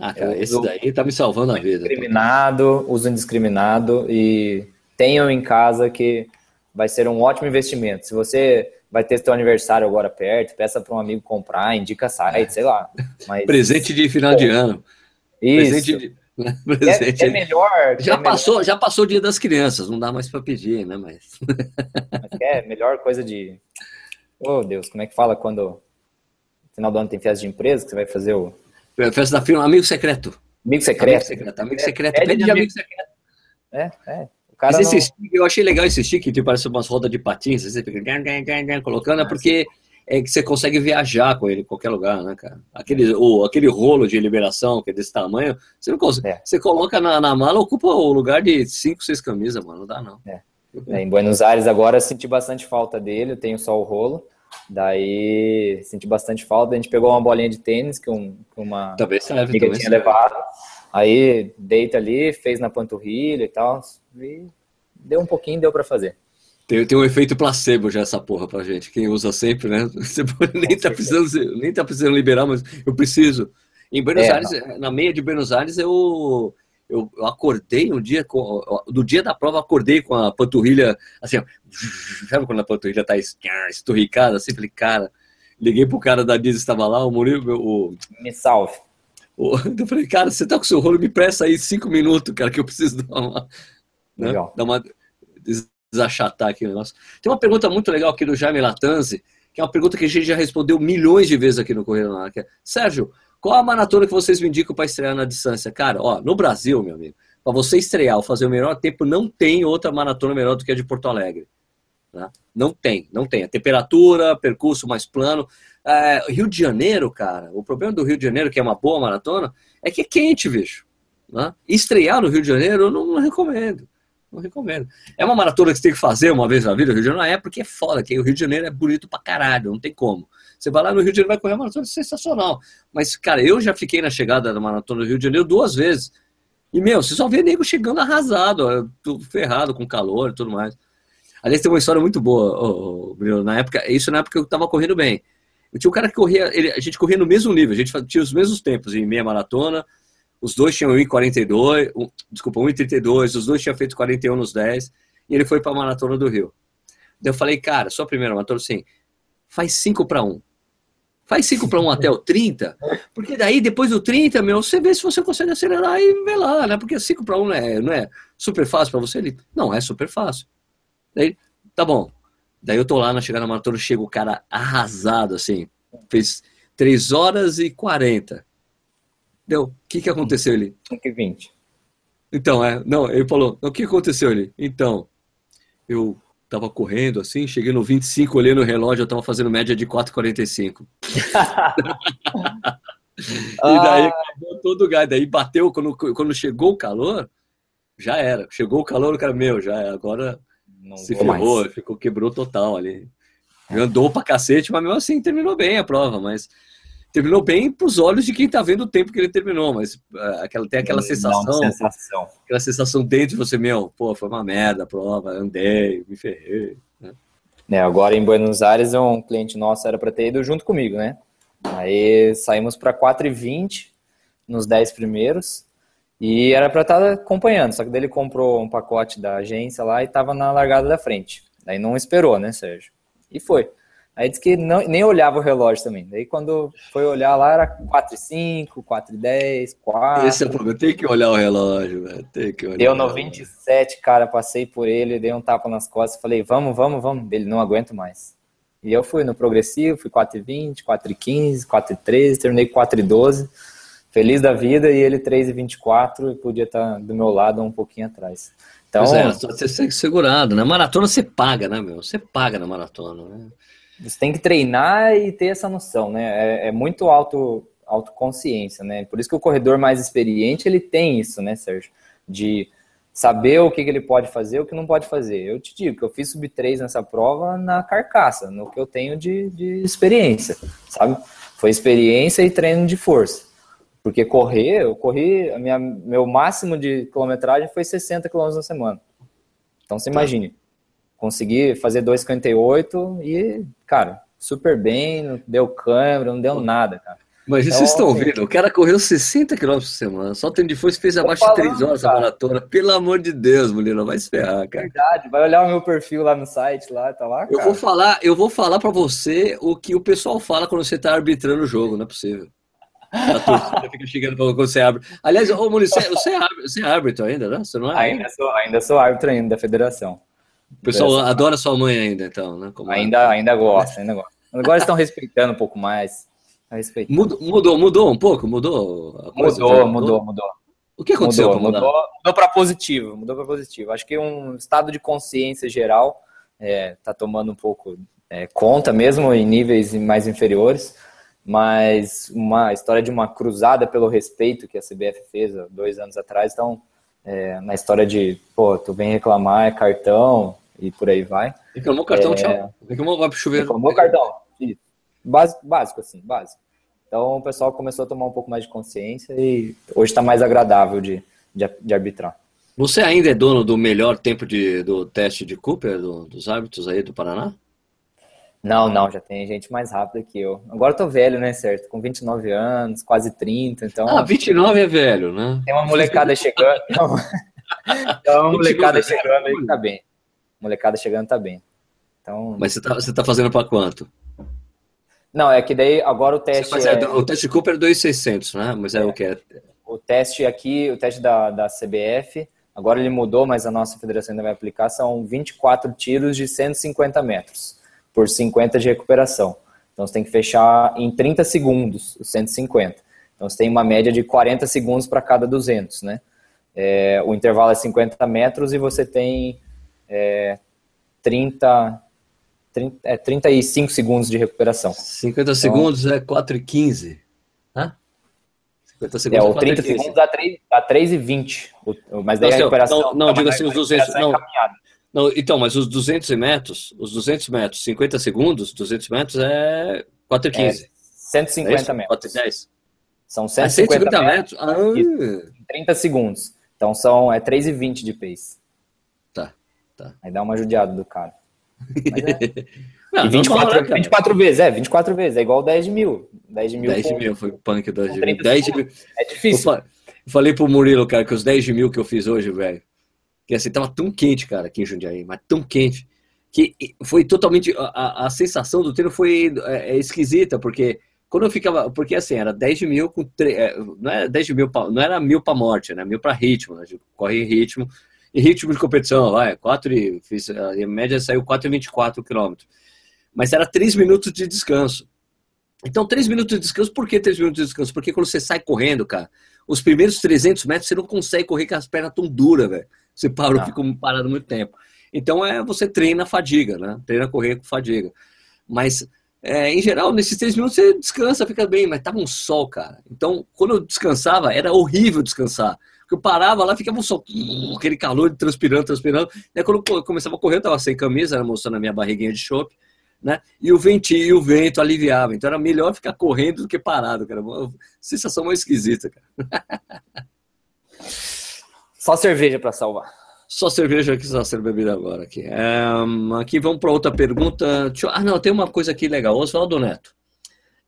Ah, cara, esse daí tá me salvando a vida. Indiscriminado, uso indiscriminado e tenham em casa que vai ser um ótimo investimento. Se você vai ter seu aniversário agora perto, peça para um amigo comprar, indica site, sei lá. Mas... Presente de final de ano. Isso. [laughs] Presente de né? É, é, melhor. Já é passou, melhor. já passou o dia das crianças, não dá mais para pedir, né? Mas... Mas é melhor coisa de. Oh Deus, como é que fala quando no final do ano tem festa de empresa que você vai fazer o. Festa da firma, amigo secreto. Amigo secreto. Amigo secreto, amigo secreto. É, pede de amigo secreto. É, é. Mas esse não... stick, eu achei legal esse stick, que parece umas rodas de patins, você fica colocando, é porque é que você consegue viajar com ele em qualquer lugar, né, cara? Aquele, o, aquele rolo de liberação que é desse tamanho, você não consegue. É. Você coloca na, na mala, ocupa o lugar de cinco, seis camisas, mano. Não dá, não. É. É, em Buenos Aires agora senti bastante falta dele, eu tenho só o rolo. Daí senti bastante falta. A gente pegou uma bolinha de tênis que, um, que uma talvez amiga talvez tinha levado. Aí deita ali, fez na panturrilha e tal. E deu um pouquinho, deu para fazer. Tem, tem um efeito placebo já essa porra pra gente. Quem usa sempre, né? [laughs] Você nem tá, precisando, nem tá precisando liberar, mas eu preciso. Em Buenos é, Aires, não. na meia de Buenos Aires, eu, eu, eu, acordei um dia, com, do dia da prova, acordei com a panturrilha, assim, ó, [laughs] sabe quando a panturrilha tá esturricada, assim, falei, cara, liguei pro cara da Disney, estava lá, o Murilo, o... Me salve. O, [laughs] eu falei, cara, você tá com o seu rolo, me presta aí cinco minutos, cara, que eu preciso dar uma... Né, dar uma desachatar aqui o negócio. Tem uma pergunta muito legal aqui do Jaime Latanzi, que é uma pergunta que a gente já respondeu milhões de vezes aqui no Correio na é, Sérgio, qual a maratona que vocês me indicam para estrear na distância? Cara, ó, no Brasil, meu amigo, para você estrear ou fazer o melhor tempo, não tem outra maratona melhor do que a de Porto Alegre. Né? Não tem, não tem. A temperatura, percurso mais plano. É, Rio de Janeiro, cara, o problema do Rio de Janeiro, que é uma boa maratona, é que é quente, bicho. Né? Estrear no Rio de Janeiro eu não, não recomendo. Não recomendo. É uma maratona que você tem que fazer uma vez na vida, o Rio de Janeiro não é porque é foda, que o Rio de Janeiro é bonito pra caralho, não tem como. Você vai lá no Rio de Janeiro vai correr uma maratona sensacional. Mas, cara, eu já fiquei na chegada da maratona do Rio de Janeiro duas vezes. E, meu, você só vê nego chegando arrasado, tudo ferrado com calor e tudo mais. Aliás, tem uma história muito boa, oh, Bruno, na época, isso na época eu tava correndo bem. Eu tinha um cara que corria, ele, a gente corria no mesmo nível, a gente tinha os mesmos tempos em meia maratona, os dois tinham 1,42, um, desculpa, 1,32, os dois tinham feito 41 nos 10, e ele foi para a maratona do Rio. Daí eu falei, cara, sua primeira maratona, assim, faz 5 para 1. Faz 5 para 1 até o 30, porque daí depois do 30, meu, você vê se você consegue acelerar e vê lá, né? Porque 5 para 1 não é, não é super fácil para você ali. Não, é super fácil. Daí, tá bom. Daí eu tô lá na chegada da maratona, chega o cara arrasado, assim, fez 3 horas e 40. Deu. O que, que aconteceu ali? 5 e 20. Então, é. Não, ele falou, o que aconteceu ali? Então, eu tava correndo assim, cheguei no 25, olhei no relógio, eu tava fazendo média de 4,45. [laughs] e daí ah. acabou todo o gás. Daí bateu, quando, quando chegou o calor, já era. Chegou o calor, o cara, meu, já é, agora Não se ferrou, mais. ficou, quebrou total ali. Andou pra cacete, mas mesmo assim terminou bem a prova, mas terminou bem pros olhos de quem tá vendo o tempo que ele terminou, mas uh, aquela, tem aquela sensação, sensação, aquela sensação dentro de você, meu, pô, foi uma merda a prova, andei, me ferrei. Né? É, agora em Buenos Aires, um cliente nosso era para ter ido junto comigo, né? Aí saímos para 4,20 nos 10 primeiros e era para estar tá acompanhando, só que daí ele comprou um pacote da agência lá e estava na largada da frente. Daí não esperou, né, Sérgio? E foi. Aí disse que não, nem olhava o relógio também. Daí quando foi olhar lá era 4 e 5, 4 e 10, 4. Esse é o problema, tem que olhar o relógio, velho. Tem que olhar. Deu no 27, cara, passei por ele, dei um tapa nas costas, falei, vamos, vamos, vamos. Ele não aguento mais. E eu fui no progressivo, fui 4 e 20, 4 e 15, 4 e 13, terminei 4 e 12. Feliz da vida e ele 3 e 24 e podia estar do meu lado um pouquinho atrás. Então, pois é, você ser segurado. Na maratona você paga, né, meu? Você paga na maratona, né? Você tem que treinar e ter essa noção, né? É, é muito auto, autoconsciência, né? Por isso que o corredor mais experiente, ele tem isso, né, Sérgio? De saber o que, que ele pode fazer e o que não pode fazer. Eu te digo que eu fiz sub 3 nessa prova na carcaça, no que eu tenho de, de experiência, sabe? Foi experiência e treino de força. Porque correr, eu corri, a minha, meu máximo de quilometragem foi 60 km na semana. Então você tá. imagine, consegui fazer 2,58 e, cara, super bem, não deu câmera, não deu nada, cara. Mas então, vocês estão assim, vendo, o cara correu 60 km por semana, só tem de força fez abaixo falando, de 3 horas cara. a maratona. Pelo amor de Deus, não vai se ferrar, cara. Verdade, vai olhar o meu perfil lá no site, lá, tá lá, cara. Eu vou falar, eu vou falar para você o que o pessoal fala quando você tá arbitrando o jogo, não é possível. A torcida fica chegando quando você abre. Aliás, ô Muniz, você, é, você é árbitro ainda, né? Você não é? Ainda sou, ainda sou árbitro ainda da federação. O pessoal adora sua mãe ainda, então, né? Como ainda, é? ainda gosta, ainda gosta. Agora estão respeitando um pouco mais. Mudou, mudou, mudou um pouco? Mudou? mudou, mudou, mudou. O que aconteceu? Mudou, mudou, mudou para positivo, mudou para positivo. Acho que um estado de consciência geral está é, tá tomando um pouco é, conta, mesmo em níveis mais inferiores. Mas uma história de uma cruzada pelo respeito que a CBF fez há dois anos atrás, então é, na história de, pô, tu vem reclamar, é cartão, e por aí vai. Reclamou cartão, é, tchau. Reclamou, vai pro chuveiro. Reclamou cartão. Básico, básico, assim, básico. Então o pessoal começou a tomar um pouco mais de consciência e hoje está mais agradável de, de, de, arbitrar. Você ainda é dono do melhor tempo de, do teste de Cooper, do, dos árbitros aí do Paraná? Não, não, já tem gente mais rápida que eu. Agora eu tô velho, né, certo? Com 29 anos, quase 30, então... Ah, 29 é velho, né? Tem uma molecada chegando... [laughs] tem uma molecada chegando aí tá bem molecada chegando tá bem. Então, Mas você tá, você tá fazendo para quanto? Não, é que daí agora o teste. Faz, é... O teste Cooper é 2,600, né? Mas é, é, o que? O teste aqui, o teste da, da CBF, agora ele mudou, mas a nossa federação ainda vai aplicar, são 24 tiros de 150 metros, por 50 de recuperação. Então você tem que fechar em 30 segundos os 150. Então você tem uma média de 40 segundos para cada 200, né? É, o intervalo é 50 metros e você tem é, 30, 30, é, 35 segundos de recuperação. 50 então, segundos é 4 e 15. Hã? 50 segundos é, o 30 segundos dá 3, dá 3 e 20. Mas daí não, a recuperação... Não, não diga assim, os 200... É não, não, então, mas os 200 metros, os 200 metros, 50 segundos, 200 metros é 4 e 15. É 150 é metros. 4 e 10. São 150, ah, 150 metros. metros. Ah. 30 segundos. Então são é 3 e 20 de pace. Tá. Aí dá uma judiada do cara. É... [laughs] Não, e 24, normal, 24 vezes, é, 24 vezes, é igual 10 mil. 10 mil, 10 mil foi o punk 10 mil. 10 mil. É difícil. Eu falei pro Murilo, cara, que os 10 mil que eu fiz hoje, velho, que assim, tava tão quente, cara, aqui em Jundiaí, mas tão quente, que foi totalmente, a, a sensação do treino foi é, é, esquisita, porque quando eu ficava, porque assim, era 10 mil com, é, não era 10 mil, pra, não era mil pra morte, né, mil pra ritmo, né, corre em ritmo, em ritmo de competição, vai, 4 e, fiz, a média saiu 4,24 km. Mas era 3 minutos de descanso. Então, três minutos de descanso, por que três minutos de descanso? Porque quando você sai correndo, cara, os primeiros 300 metros você não consegue correr com as pernas tão duras, velho. Você parou, ah. ficou parado muito tempo. Então, é você treina a fadiga, né? Treina a correr com fadiga. Mas, é, em geral, nesses três minutos você descansa, fica bem, mas tava um sol, cara. Então, quando eu descansava, era horrível descansar. Eu parava lá, ficava um sol, aquele calor transpirando, transpirando. E quando eu começava a correr, eu tava sem camisa, era mostrando a minha barriguinha de chope né? E o ventinho, e o vento aliviava. Então era melhor ficar correndo do que parado, cara. Uma sensação mais esquisita, cara. [laughs] Só cerveja para salvar. Só cerveja que está sendo bebida agora aqui. É, aqui vamos para outra pergunta. Ah, não, tem uma coisa aqui legal. Oswaldo Neto.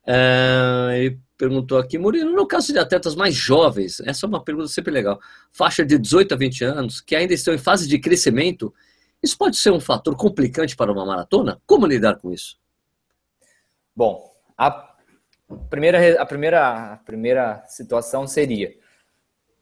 É, ele perguntou aqui, Murilo, no caso de atletas mais jovens, essa é uma pergunta sempre legal, faixa de 18 a 20 anos, que ainda estão em fase de crescimento, isso pode ser um fator complicante para uma maratona? Como lidar com isso? Bom, a primeira, a primeira, a primeira situação seria: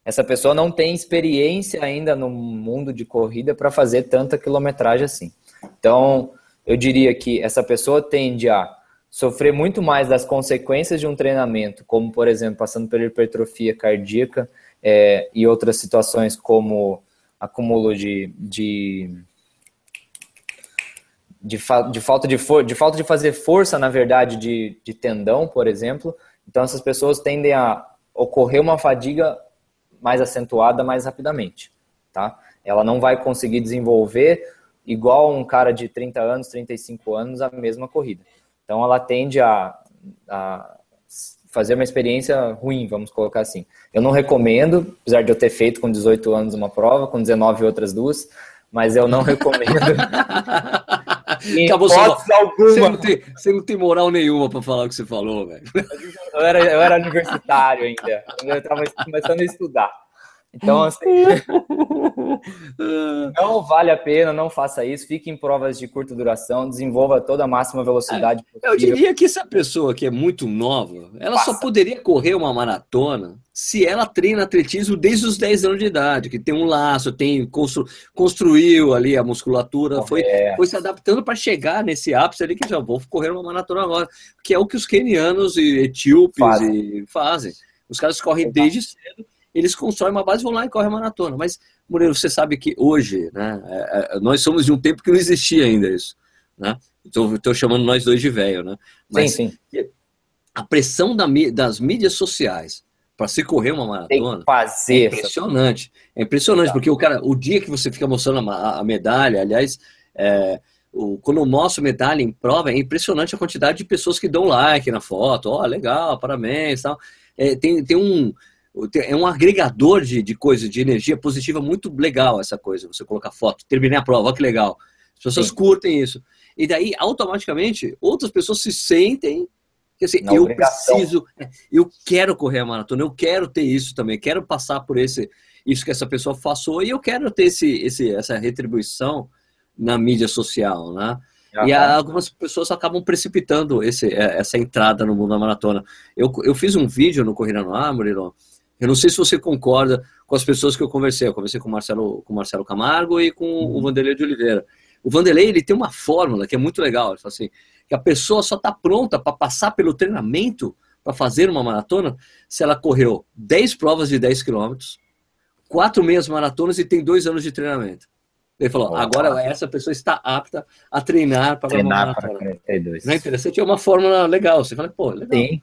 essa pessoa não tem experiência ainda no mundo de corrida para fazer tanta quilometragem assim. Então, eu diria que essa pessoa tende a sofrer muito mais das consequências de um treinamento, como, por exemplo, passando por hipertrofia cardíaca é, e outras situações como acúmulo de, de de, fa de falta de, de falta de fazer força, na verdade, de, de tendão, por exemplo. Então, essas pessoas tendem a ocorrer uma fadiga mais acentuada mais rapidamente, tá? Ela não vai conseguir desenvolver igual um cara de 30 anos, 35 anos a mesma corrida. Então, ela tende a, a fazer uma experiência ruim, vamos colocar assim. Eu não recomendo, apesar de eu ter feito com 18 anos uma prova, com 19 outras duas, mas eu não [laughs] recomendo. [laughs] Acabou só. Você não, tem, você não tem moral nenhuma para falar o que você falou, velho. Eu era, eu era universitário ainda. Eu estava começando a estudar. Então, [laughs] assim, [laughs] não vale a pena, não faça isso. Fique em provas de curta duração, desenvolva toda a máxima velocidade é, Eu diria que essa pessoa que é muito nova, ela Passa. só poderia correr uma maratona se ela treina atletismo desde os 10 anos de idade, que tem um laço, tem constru, construiu ali a musculatura, foi, foi se adaptando para chegar nesse ápice ali que já vou correr uma maratona agora, que é o que os kenianos e etíopes fazem. E fazem. Os caras correm desde cedo eles constroem uma base, vão lá e correm a maratona. Mas, Moreira, você sabe que hoje, né, é, é, nós somos de um tempo que não existia ainda isso. Né? Estou chamando nós dois de velho, né? Mas sim, sim. a pressão da, das mídias sociais para se correr uma maratona fazer é impressionante. É impressionante, tá. porque o cara, o dia que você fica mostrando a, a medalha, aliás, é, o, quando eu mostro medalha em prova, é impressionante a quantidade de pessoas que dão like na foto. Ó, oh, legal, parabéns tal. É, tem, tem um é um agregador de, de coisas, de energia positiva muito legal essa coisa, você colocar foto, terminei a prova, olha que legal. As pessoas Sim. curtem isso. E daí, automaticamente, outras pessoas se sentem que assim, eu obrigação. preciso, é, eu quero correr a maratona, eu quero ter isso também, quero passar por esse isso que essa pessoa passou e eu quero ter esse, esse, essa retribuição na mídia social, né? E algumas pessoas acabam precipitando esse, é, essa entrada no mundo da maratona. Eu, eu fiz um vídeo no Corrida no Ar, Murilo, eu não sei se você concorda com as pessoas que eu conversei. Eu conversei com o Marcelo, com o Marcelo Camargo e com uhum. o Vanderlei de Oliveira. O Vanderlei ele tem uma fórmula que é muito legal. Ele fala assim, que a pessoa só está pronta para passar pelo treinamento para fazer uma maratona se ela correu 10 provas de 10 quilômetros, quatro meias maratonas e tem dois anos de treinamento. Ele falou, oh, agora essa pessoa está apta a treinar para treinar uma maratona. Para 42. Não é interessante? É uma fórmula legal. Você fala, pô, legal. Sim.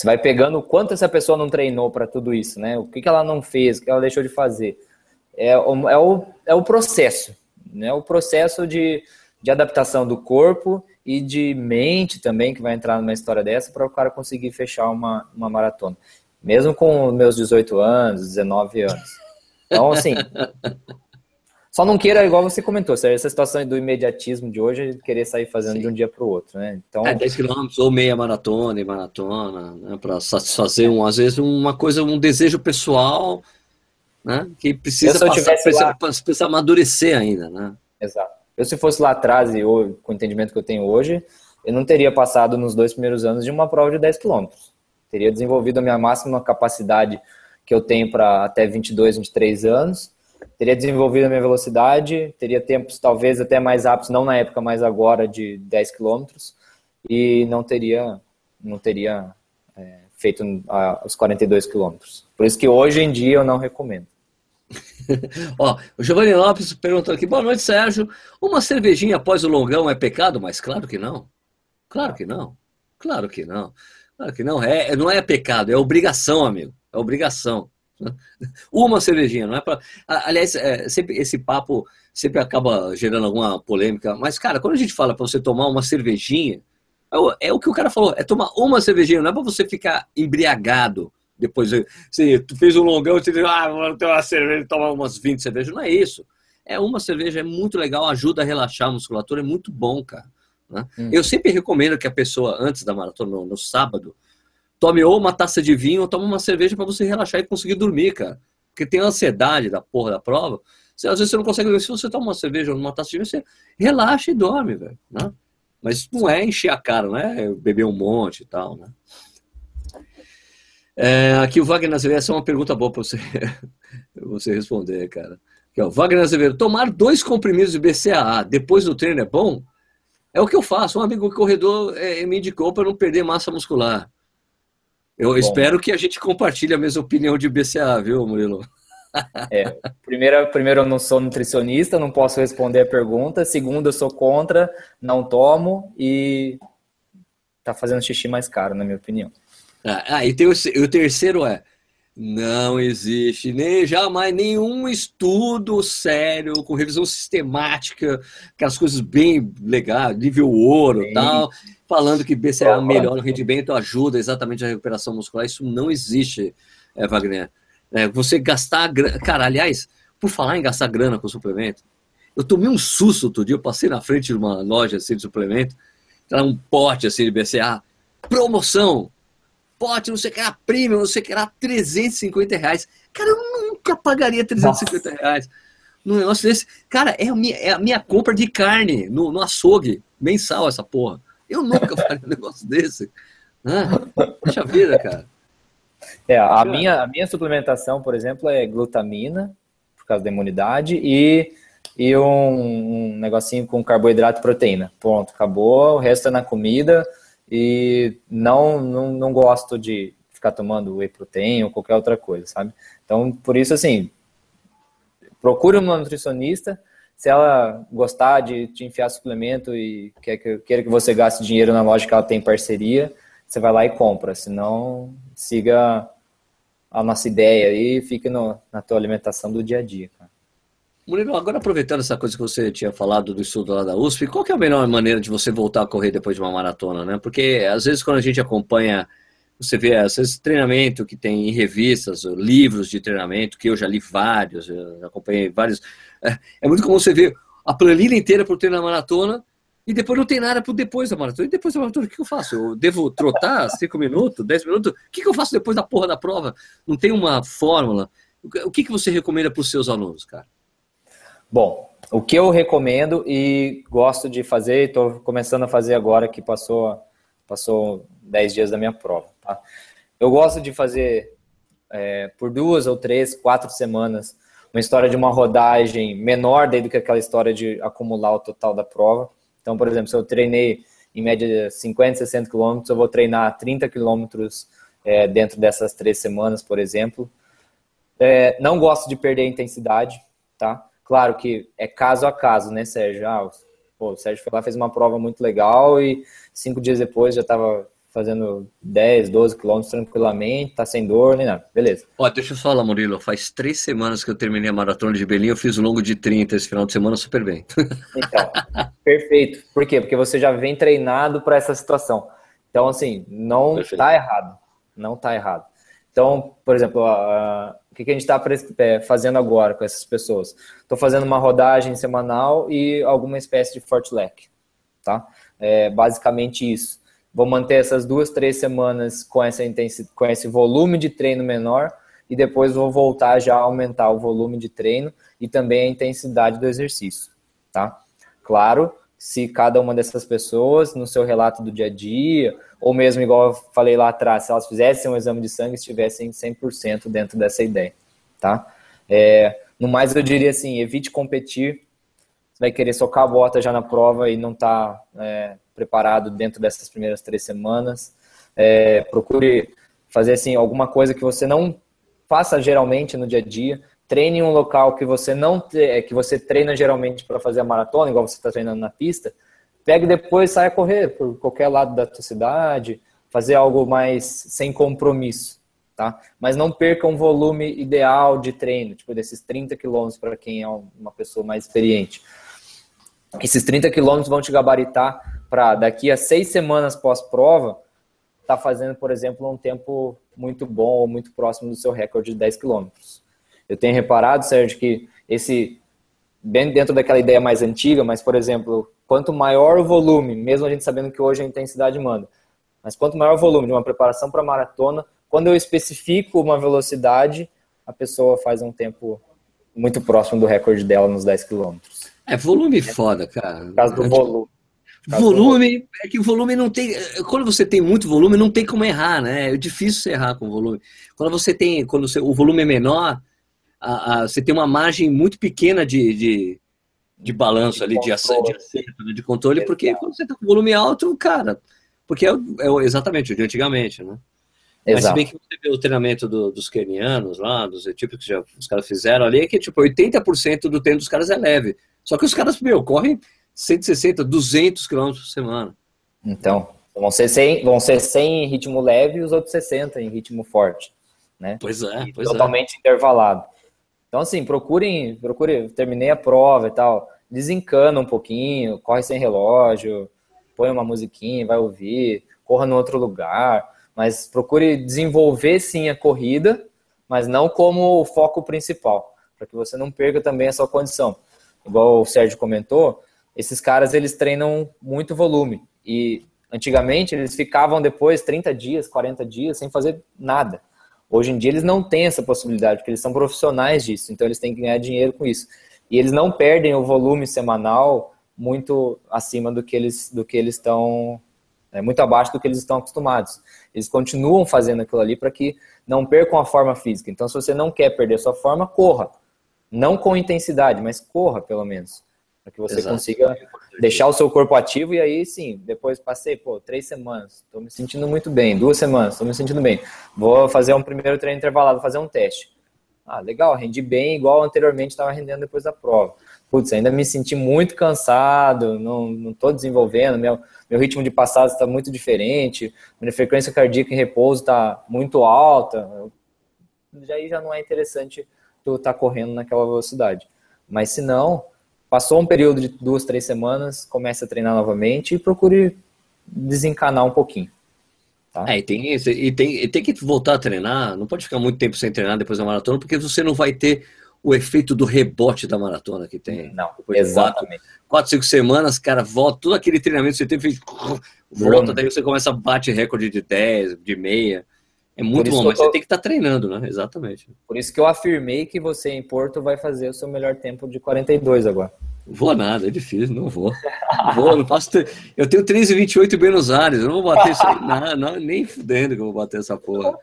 Você vai pegando o quanto essa pessoa não treinou para tudo isso, né? O que, que ela não fez, o que ela deixou de fazer. É, é, o, é o processo, né? O processo de, de adaptação do corpo e de mente também, que vai entrar numa história dessa, para o cara conseguir fechar uma, uma maratona. Mesmo com meus 18 anos, 19 anos. Então, assim, [laughs] Só não queira, igual você comentou, essa situação do imediatismo de hoje, querer sair fazendo Sim. de um dia para o outro, né? Então... É, 10 quilômetros ou meia maratona e maratona, né? Para satisfazer, um, às vezes, uma coisa, um desejo pessoal, né? Que precisa, passar, precisa, lá... precisa amadurecer ainda, né? Exato. Eu, se fosse lá atrás, e eu, com o entendimento que eu tenho hoje, eu não teria passado nos dois primeiros anos de uma prova de 10 quilômetros. Teria desenvolvido a minha máxima capacidade que eu tenho para até 22, 23 anos, teria desenvolvido a minha velocidade, teria tempos talvez até mais rápidos, não na época, mas agora de 10 km. e não teria, não teria é, feito a, os 42 quilômetros. Por isso que hoje em dia eu não recomendo. [laughs] Ó, o Giovanni Lopes perguntou aqui, boa noite, Sérgio. Uma cervejinha após o longão é pecado? Mas claro que não. Claro que não. Claro que não. Claro que não. É, não é pecado, é obrigação, amigo. É obrigação. Uma cervejinha, não é para. Aliás, é, sempre esse papo sempre acaba gerando alguma polêmica. Mas, cara, quando a gente fala para você tomar uma cervejinha, é o, é o, que o cara falou, é tomar uma cervejinha, não é para você ficar embriagado. Depois, você tu fez um longão, você diz, ah, vou ter uma cerveja, tomar umas 20 cervejas. Não é isso. É uma cerveja, é muito legal, ajuda a relaxar a musculatura, é muito bom, cara. Né? Hum. Eu sempre recomendo que a pessoa, antes da maratona, no, no sábado, tome ou uma taça de vinho ou tome uma cerveja para você relaxar e conseguir dormir, cara. Porque tem ansiedade da porra da prova. Você, às vezes você não consegue. Se você toma uma cerveja ou uma taça de vinho, você relaxa e dorme, velho. Né? Mas não é encher a cara, não é beber um monte e tal, né? É, aqui o Wagner Azevedo, essa é uma pergunta boa para você, [laughs] você responder, cara. Aqui, ó, Wagner Azevedo, tomar dois comprimidos de BCAA depois do treino é bom? É o que eu faço. Um amigo corredor é, me indicou para não perder massa muscular. Eu Bom. espero que a gente compartilhe a mesma opinião de BCA, viu, Murilo? [laughs] É, primeiro, primeiro, eu não sou nutricionista, não posso responder a pergunta. Segundo, eu sou contra, não tomo e tá fazendo xixi mais caro, na minha opinião. Ah, ah e, tem o, o terceiro é não existe nem jamais nenhum estudo sério com revisão sistemática, aquelas coisas bem legais, nível ouro, Sim. tal, falando que BCA melhora o rendimento, ajuda exatamente a recuperação muscular. Isso não existe, é, Wagner. É, você gastar grana. Cara, aliás, por falar em gastar grana com suplemento, eu tomei um susto outro dia, eu passei na frente de uma loja assim, de suplemento, era um pote assim de BCA, promoção, pote, não sei o que era premium, não sei o que era 350 reais. Cara, eu nunca pagaria 350 Nossa. reais num negócio desse. Cara, é a minha, é a minha compra de carne no, no açougue, mensal essa porra. Eu nunca [laughs] faria um negócio desse. Ah, deixa a vida, cara. É, a minha, a minha suplementação, por exemplo, é glutamina, por causa da imunidade, e, e um, um negocinho com carboidrato e proteína. Pronto, acabou, o resto é na comida. E não, não, não gosto de ficar tomando whey protein ou qualquer outra coisa, sabe? Então, por isso, assim, procure uma nutricionista. Se ela gostar de te enfiar suplemento e quer que, queira que você gaste dinheiro na loja que ela tem parceria, você vai lá e compra. Senão, siga a nossa ideia e fique no, na tua alimentação do dia a dia. Murilo, agora aproveitando essa coisa que você tinha falado do estudo lá da USP, qual é a melhor maneira de você voltar a correr depois de uma maratona, né? Porque às vezes quando a gente acompanha, você vê às vezes treinamento que tem em revistas, livros de treinamento, que eu já li vários, eu acompanhei vários. É, é muito comum você ver a planilha inteira para o treino da maratona e depois não tem nada para depois da maratona. E depois da maratona, o que eu faço? Eu devo trotar [laughs] 5 minutos, 10 minutos? O que eu faço depois da porra da prova? Não tem uma fórmula. O que você recomenda para os seus alunos, cara? Bom, o que eu recomendo e gosto de fazer, estou começando a fazer agora que passou passou 10 dias da minha prova. Tá? Eu gosto de fazer é, por duas ou três, quatro semanas uma história de uma rodagem menor do que aquela história de acumular o total da prova. Então, por exemplo, se eu treinei em média 50, 60 quilômetros, eu vou treinar 30 quilômetros é, dentro dessas três semanas, por exemplo. É, não gosto de perder a intensidade, tá? Claro que é caso a caso, né, Sérgio? Ah, pô, o Sérgio foi lá, fez uma prova muito legal e cinco dias depois já estava fazendo 10, 12 quilômetros tranquilamente, tá sem dor nem nada. Beleza. Ó, deixa eu falar, Murilo. Faz três semanas que eu terminei a maratona de Belém, eu fiz o longo de 30 esse final de semana super bem. Então, [laughs] perfeito. Por quê? Porque você já vem treinado para essa situação. Então, assim, não perfeito. tá errado. Não tá errado. Então, por exemplo, a, que, que a gente está é, fazendo agora com essas pessoas? Estou fazendo uma rodagem semanal e alguma espécie de fortleck, tá? É basicamente isso. Vou manter essas duas, três semanas com, essa intensidade, com esse volume de treino menor e depois vou voltar já a aumentar o volume de treino e também a intensidade do exercício, tá? Claro, se cada uma dessas pessoas, no seu relato do dia a dia, ou mesmo, igual eu falei lá atrás, se elas fizessem um exame de sangue, estivessem 100% dentro dessa ideia, tá? É, no mais, eu diria assim, evite competir, você vai querer socar a bota já na prova e não tá é, preparado dentro dessas primeiras três semanas. É, procure fazer assim alguma coisa que você não faça geralmente no dia a dia. Treine em um local que você não te, que você treina geralmente para fazer a maratona, igual você está treinando na pista. Pegue depois, saia correr por qualquer lado da sua cidade, fazer algo mais sem compromisso, tá? Mas não perca um volume ideal de treino, tipo desses 30 quilômetros para quem é uma pessoa mais experiente. Esses 30 quilômetros vão te gabaritar para daqui a seis semanas pós-prova, tá fazendo, por exemplo, um tempo muito bom ou muito próximo do seu recorde de 10 quilômetros. Eu tenho reparado, Sérgio, que esse, bem dentro daquela ideia mais antiga, mas, por exemplo, quanto maior o volume, mesmo a gente sabendo que hoje a intensidade manda, mas quanto maior o volume de uma preparação para maratona, quando eu especifico uma velocidade, a pessoa faz um tempo muito próximo do recorde dela nos 10 quilômetros. É volume foda, cara. Por causa do volume. Volume, é que o volume não tem. Quando você tem muito volume, não tem como errar, né? É difícil você errar com volume. Quando você tem. Quando você, o volume é menor, a, a, você tem uma margem muito pequena de, de, de balanço de ali, de, acerto, de, acerto, né? de controle, Exato. porque quando você tá com volume alto, cara. Porque é, é exatamente o de antigamente, né? Exato. Mas se bem que você vê o treinamento do, dos kenianos lá, dos etíopicos que já, os caras fizeram ali, é que tipo, 80% do treino dos caras é leve. Só que os caras, meu, correm 160, 200 km por semana. Então, vão ser 100, vão ser 100 em ritmo leve e os outros 60 em ritmo forte, né? Pois é, pois é. totalmente é. intervalado. Então, assim, procurem, procurem, terminei a prova e tal, desencana um pouquinho, corre sem relógio, põe uma musiquinha, vai ouvir, corra no outro lugar, mas procure desenvolver sim a corrida, mas não como o foco principal, para que você não perca também a sua condição. Igual o Sérgio comentou, esses caras eles treinam muito volume e antigamente eles ficavam depois 30 dias, 40 dias sem fazer nada. Hoje em dia eles não têm essa possibilidade, porque eles são profissionais disso, então eles têm que ganhar dinheiro com isso. E eles não perdem o volume semanal muito acima do que eles do que eles estão é, muito abaixo do que eles estão acostumados. Eles continuam fazendo aquilo ali para que não percam a forma física. Então, se você não quer perder sua forma, corra. Não com intensidade, mas corra pelo menos para que você Exato. consiga deixar o seu corpo ativo e aí sim, depois passei, pô, três semanas, estou me sentindo muito bem, duas semanas, estou me sentindo bem, vou fazer um primeiro treino intervalado, fazer um teste. Ah, legal, rendi bem igual anteriormente estava rendendo depois da prova. Putz, ainda me senti muito cansado, não estou desenvolvendo, meu, meu ritmo de passado está muito diferente, minha frequência cardíaca em repouso está muito alta, já aí já não é interessante tu estar tá correndo naquela velocidade. Mas se não, Passou um período de duas, três semanas, comece a treinar novamente e procure desencanar um pouquinho. Tá? É, e tem, e, tem, e tem que voltar a treinar, não pode ficar muito tempo sem treinar depois da maratona, porque você não vai ter o efeito do rebote da maratona que tem. Não, exatamente. Quatro, quatro, cinco semanas, cara, volta, todo aquele treinamento que você teve, volta, daí você começa a bate recorde de 10, de meia. É muito bom, mas tô... você tem que estar tá treinando, né? Exatamente. Por isso que eu afirmei que você em Porto vai fazer o seu melhor tempo de 42 agora. Vou nada, é difícil, não vou. Não [laughs] vou, não posso ter... Eu tenho 13,28 em Buenos Aires, eu não vou bater isso aí, [laughs] não, não, nem fudendo que eu vou bater essa porra.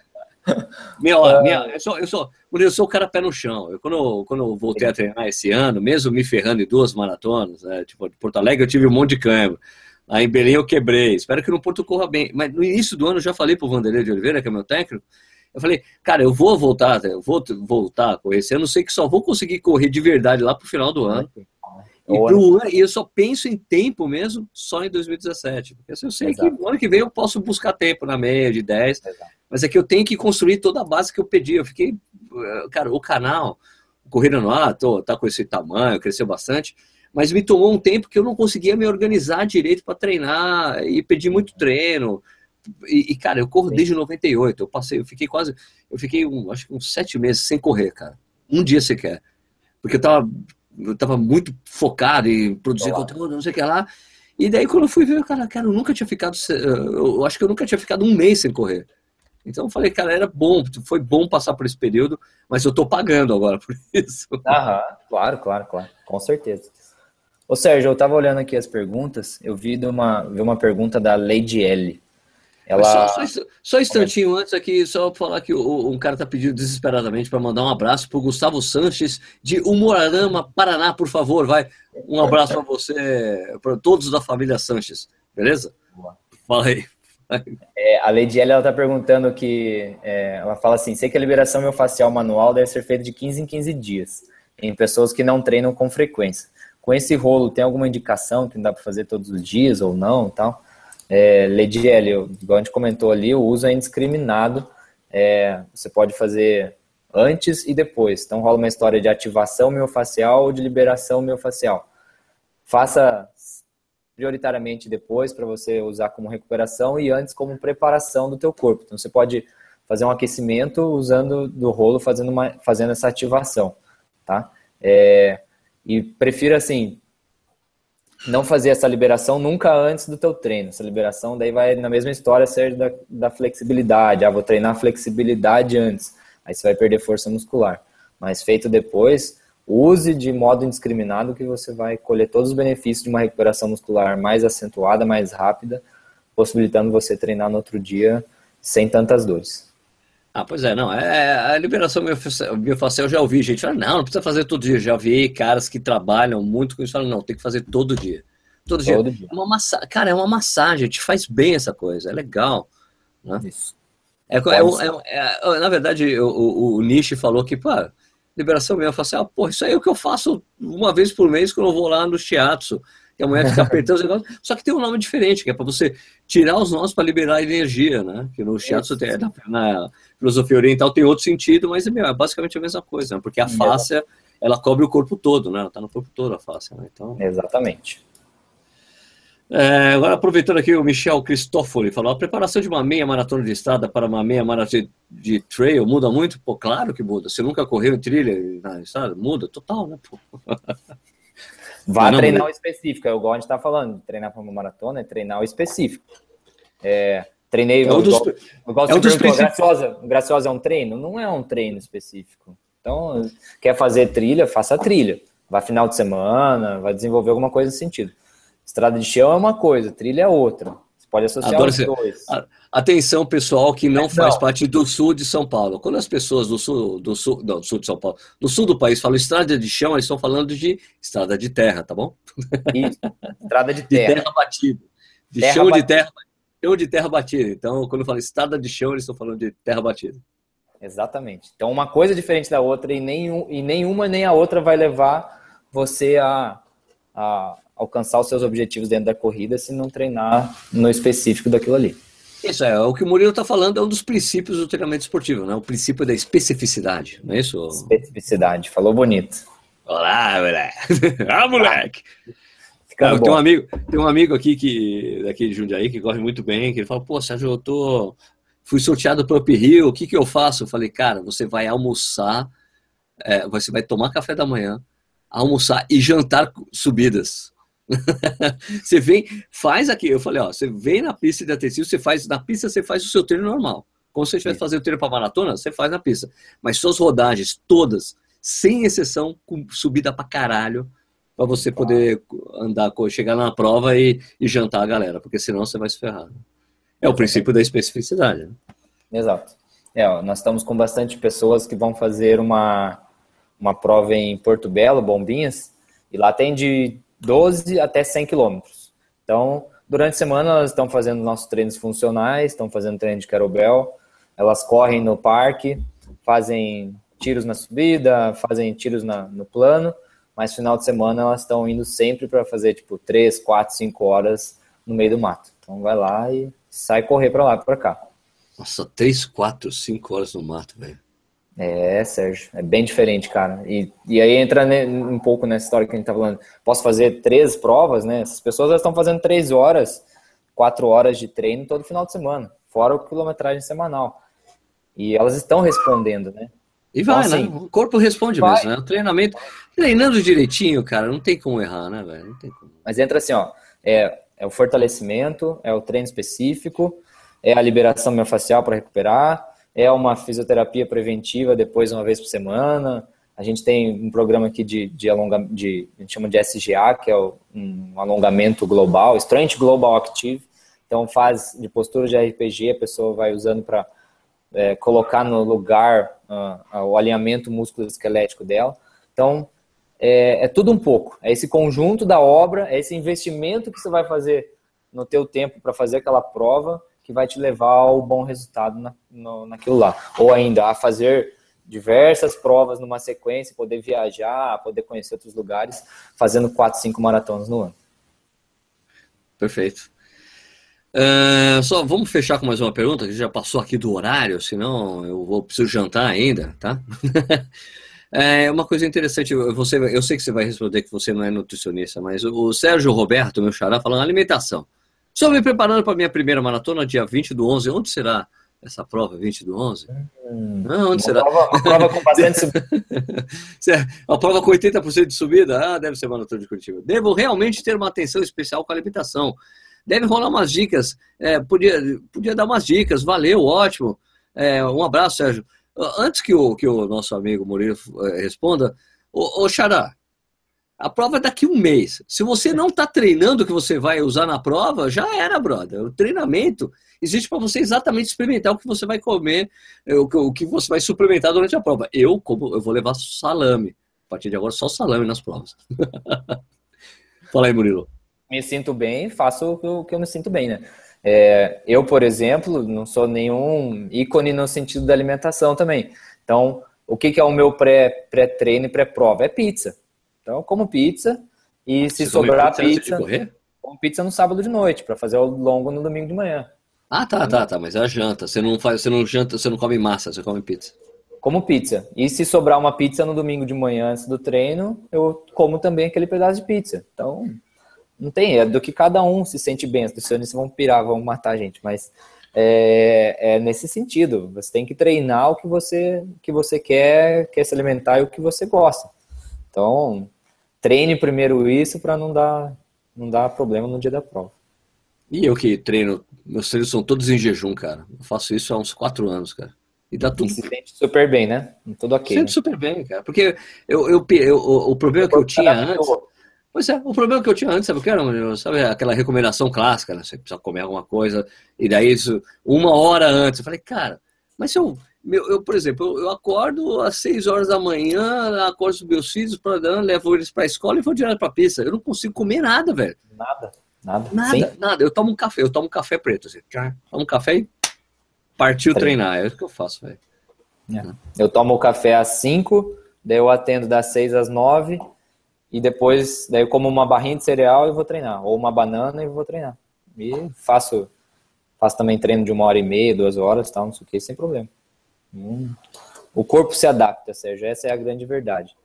Minha, ó, minha, eu, sou, eu, sou, eu sou o cara pé no chão. Eu, quando, eu, quando eu voltei a treinar esse ano, mesmo me ferrando em duas maratonas, né, tipo, de Porto Alegre eu tive um monte de câmbio. Aí em Belém eu quebrei. Espero que no Porto corra bem. Mas no início do ano eu já falei pro Vanderlei de Oliveira, que é meu técnico, eu falei, cara, eu vou voltar, eu vou voltar a correr esse ano, sei que só vou conseguir correr de verdade lá pro final do ano. E, pro e eu só penso em tempo mesmo só em 2017. Porque assim, eu sei Exato. que no ano que vem eu posso buscar tempo na meia de 10, Exato. mas é que eu tenho que construir toda a base que eu pedi. Eu fiquei, cara, o canal, Corrida no Ar, tô, tá com esse tamanho, cresceu bastante mas me tomou um tempo que eu não conseguia me organizar direito para treinar e pedir muito treino. E, e, cara, eu corro desde 98. Eu passei, eu fiquei quase, eu fiquei um, acho que uns sete meses sem correr, cara. Um dia sequer. Porque eu tava, eu tava muito focado em produzir Olá. conteúdo, não sei o que lá. E daí quando eu fui ver, cara, cara, eu nunca tinha ficado, eu acho que eu nunca tinha ficado um mês sem correr. Então eu falei, cara, era bom, foi bom passar por esse período, mas eu tô pagando agora [laughs] por isso. Aham, claro, claro, claro, com certeza. Ô Sérgio, eu estava olhando aqui as perguntas, eu vi, uma, vi uma pergunta da Lady L. Ela... Só, só, só, um instantinho antes aqui, só para falar que o, um cara está pedindo desesperadamente para mandar um abraço para o Gustavo Sanches de Umuarama, Paraná, por favor, vai. Um abraço para você, para todos da família Sanches. beleza? Fala aí. É, a Lady ela está perguntando que é, ela fala assim: sei que a liberação miofascial manual deve ser feita de 15 em 15 dias em pessoas que não treinam com frequência. Com esse rolo, tem alguma indicação que dá para fazer todos os dias ou não? Tal? É, Lady L, igual a gente comentou ali, o uso é indiscriminado. É, você pode fazer antes e depois. Então rola uma história de ativação miofascial ou de liberação miofascial. Faça prioritariamente depois para você usar como recuperação e antes como preparação do teu corpo. Então você pode fazer um aquecimento usando do rolo fazendo, uma, fazendo essa ativação, tá? É, e prefiro assim não fazer essa liberação nunca antes do teu treino. Essa liberação daí vai na mesma história ser da, da flexibilidade. Ah, vou treinar flexibilidade antes. Aí você vai perder força muscular. Mas feito depois, use de modo indiscriminado que você vai colher todos os benefícios de uma recuperação muscular mais acentuada, mais rápida, possibilitando você treinar no outro dia sem tantas dores. Ah, pois é, não, é, a liberação biofacial eu já ouvi gente falar, não, não precisa fazer todo dia, já vi caras que trabalham muito com isso, falam, não, tem que fazer todo dia. Todo, todo dia. dia. É uma massa... Cara, é uma massagem, te faz bem essa coisa, é legal. Né? Isso. É, é, é, é, na verdade, o, o, o Nishi falou que, pô, liberação ah, pô, isso aí é o que eu faço uma vez por mês quando eu vou lá no shiatsu. Que a mulher fica apertando os negócios. Só que tem um nome diferente, que é para você tirar os nós para liberar energia, né? Que no shiatsu, tem, na, na, filosofia oriental, tem outro sentido, mas é, é basicamente a mesma coisa, né? Porque a face, ela cobre o corpo todo, né? Ela tá no corpo todo, a face, né? Então... Exatamente. É, agora, aproveitando aqui, o Michel Cristófoli falou: a preparação de uma meia maratona de estrada para uma meia maratona de, trail muda muito? Pô, claro que muda. Você nunca correu em trilha na estrada? Muda total, né? Pô. [laughs] Vá não, treinar o específico. É igual a gente está falando: treinar para uma maratona é treinar o específico. É, treinei. É um dos, igual, igual é um dos Graciosa, Graciosa é um treino? Não é um treino específico. Então, quer fazer trilha? Faça trilha. Vai final de semana, vai desenvolver alguma coisa nesse sentido. Estrada de chão é uma coisa, trilha é outra. Pode associar os dois. Atenção, pessoal que não, não faz parte do sul de São Paulo. Quando as pessoas do sul, do sul, não, do sul de São Paulo, do sul do país falam estrada de chão, eles estão falando de estrada de terra, tá bom? Isso. Estrada de [laughs] terra. De terra batida. De terra chão batida. de terra, chão de terra batida. Então, quando eu falo estrada de chão, eles estão falando de terra batida. Exatamente. Então, uma coisa diferente da outra e, nenhum, e nenhuma nem a outra vai levar você a, a alcançar os seus objetivos dentro da corrida se não treinar no específico daquilo ali. Isso é, o que o Murilo está falando é um dos princípios do treinamento esportivo, né? O princípio da especificidade, não é isso? Especificidade, falou bonito. Olá, moleque! [laughs] ah, moleque! Cara, tem um amigo, tem um amigo aqui que daqui de Jundiaí que corre muito bem, que ele fala: "Pô, Sérgio, eu tô fui sorteado para o Up Hill, o que que eu faço?" Eu falei: "Cara, você vai almoçar, é, você vai tomar café da manhã, almoçar e jantar subidas. Você vem, faz aqui. Eu falei, ó, você vem na pista de atletismo, você faz na pista, você faz o seu treino normal. Como se você estivesse fazendo treino para maratona, você faz na pista. Mas suas rodagens, todas, sem exceção, com subida para caralho, para você poder andar, chegar na prova e, e, jantar a galera, porque senão você vai se ferrar. É o princípio da especificidade. Né? Exato. É, ó, nós estamos com bastante pessoas que vão fazer uma, uma prova em Porto Belo, Bombinhas, e lá tem de 12 até 100 quilômetros. Então, durante a semana, elas estão fazendo nossos treinos funcionais, estão fazendo treino de kettlebell, elas correm no parque, fazem tiros na subida, fazem tiros na, no plano, mas final de semana elas estão indo sempre para fazer tipo 3, 4, 5 horas no meio do mato. Então vai lá e sai correr para lá, para cá. Nossa, 3, 4, 5 horas no mato, velho. É, Sérgio, é bem diferente, cara. E, e aí entra né, um pouco nessa história que a gente tá falando. Posso fazer três provas, né? Essas pessoas estão fazendo três horas, quatro horas de treino todo final de semana, fora o quilometragem semanal. E elas estão respondendo, né? E vai, então, assim, né? O corpo responde vai. mesmo, né? O treinamento, treinando direitinho, cara, não tem como errar, né, velho? Não tem como. Mas entra assim, ó, é, é o fortalecimento, é o treino específico, é a liberação miofascial para recuperar, é uma fisioterapia preventiva depois uma vez por semana. A gente tem um programa aqui de, de alongamento, de, a gente chama de SGA, que é um alongamento global, Strength Global Active. Então faz de postura de RPG, a pessoa vai usando para é, colocar no lugar uh, o alinhamento músculo-esquelético dela. Então é, é tudo um pouco. É esse conjunto da obra, é esse investimento que você vai fazer no teu tempo para fazer aquela prova que vai te levar ao bom resultado na, no, naquilo lá. Ou ainda a fazer diversas provas numa sequência, poder viajar, poder conhecer outros lugares, fazendo quatro, cinco maratonas no ano. Perfeito. Uh, só vamos fechar com mais uma pergunta, que já passou aqui do horário, senão eu vou preciso jantar ainda, tá? [laughs] é uma coisa interessante, você, eu sei que você vai responder que você não é nutricionista, mas o Sérgio Roberto, meu xará, falando alimentação. Estou me preparando para a minha primeira maratona, dia 20 do 11. Onde será essa prova, 20 do 11? Hum, não, onde será? Prova, uma prova com bastante [laughs] Uma prova com 80% de subida? Ah, deve ser maratona de Curitiba. Devo realmente ter uma atenção especial com a alimentação. Deve rolar umas dicas. É, podia, podia dar umas dicas. Valeu, ótimo. É, um abraço, Sérgio. Antes que o, que o nosso amigo Murilo é, responda, ô, ô Xará, a prova é daqui um mês. Se você não está treinando o que você vai usar na prova, já era, brother. O treinamento existe para você exatamente experimentar o que você vai comer, é, o que você vai suplementar durante a prova. Eu, como eu vou levar salame. A partir de agora, só salame nas provas. [laughs] Fala aí, Murilo. Me sinto bem, faço o que eu me sinto bem, né? É, eu, por exemplo, não sou nenhum ícone no sentido da alimentação também. Então, o que, que é o meu pré-treino pré e pré-prova? É pizza. Então, eu como pizza e se Você sobrar pizza, pizza como pizza no sábado de noite para fazer o longo no domingo de manhã. Ah, tá, tá, tá, mas é a janta. Você não faz, você não janta, você não come massa, você come pizza. Como pizza. E se sobrar uma pizza no domingo de manhã antes do treino, eu como também aquele pedaço de pizza. Então, não tem, é do que cada um se sente bem. Os nutricionistas vão pirar, vão matar a gente, mas é, é, nesse sentido. Você tem que treinar o que você, que você quer, quer se alimentar e o que você gosta. Então, treine primeiro isso para não dar, não dar problema no dia da prova. E eu que treino, meus treinos são todos em jejum, cara. Eu faço isso há uns quatro anos, cara. E dá tudo. E se sente super bem, né? Tudo ok. Sente né? super bem, cara. Porque eu, eu, eu, o, o problema que eu tinha antes. Pois é, o problema que eu tinha antes, sabe o que era? Sabe aquela recomendação clássica, né? Você precisa comer alguma coisa, e daí isso, uma hora antes. Eu falei, cara, mas se eu meu, eu, por exemplo, eu, acordo às 6 horas da manhã, acordo os meus filhos, pra, levo eles para a escola e vou direto para a pista. Eu não consigo comer nada, velho. Nada, nada. Nada, Sim. nada. Eu tomo um café, eu tomo um café preto. Assim, tomo um café e partiu Treino. treinar. É isso que eu faço, velho. É. Eu tomo o café às 5, daí eu atendo das 6 às 9 e depois daí eu como uma barrinha de cereal e vou treinar. Ou uma banana e vou treinar. E faço, faço também treino de uma hora e meia, duas horas, tal, não sei o que, sem problema. Hum. O corpo se adapta, Sérgio, essa é a grande verdade.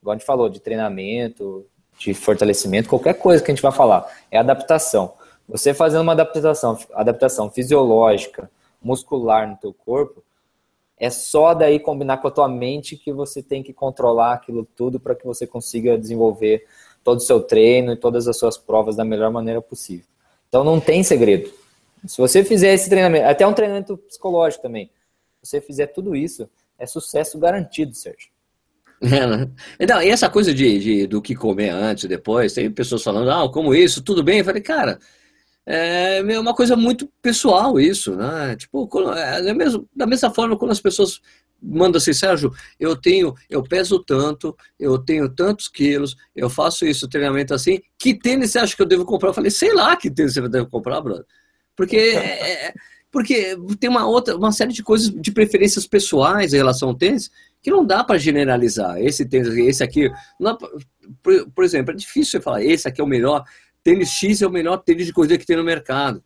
Igual a gente falou, de treinamento, de fortalecimento, qualquer coisa que a gente vai falar, é adaptação. Você fazendo uma adaptação, adaptação fisiológica, muscular no teu corpo, é só daí combinar com a tua mente que você tem que controlar aquilo tudo para que você consiga desenvolver todo o seu treino e todas as suas provas da melhor maneira possível. Então não tem segredo. Se você fizer esse treinamento, até um treinamento psicológico também, você fizer tudo isso, é sucesso garantido, Sérgio. É, né? Então, e essa coisa de, de, do que comer antes e depois, tem pessoas falando, ah, como isso, tudo bem? Eu falei, cara, é uma coisa muito pessoal isso, né? Tipo, é, é mesmo, da mesma forma quando as pessoas mandam assim, Sérgio, eu tenho, eu peso tanto, eu tenho tantos quilos, eu faço isso, treinamento assim, que tênis você acha que eu devo comprar? Eu falei, sei lá que tênis você deve comprar, brother. Porque [laughs] é, é porque tem uma outra, uma série de coisas de preferências pessoais em relação ao tênis que não dá para generalizar. Esse tênis, esse aqui, não, por, por, exemplo, é difícil você falar, esse aqui é o melhor, tênis X é o melhor tênis de corrida que tem no mercado.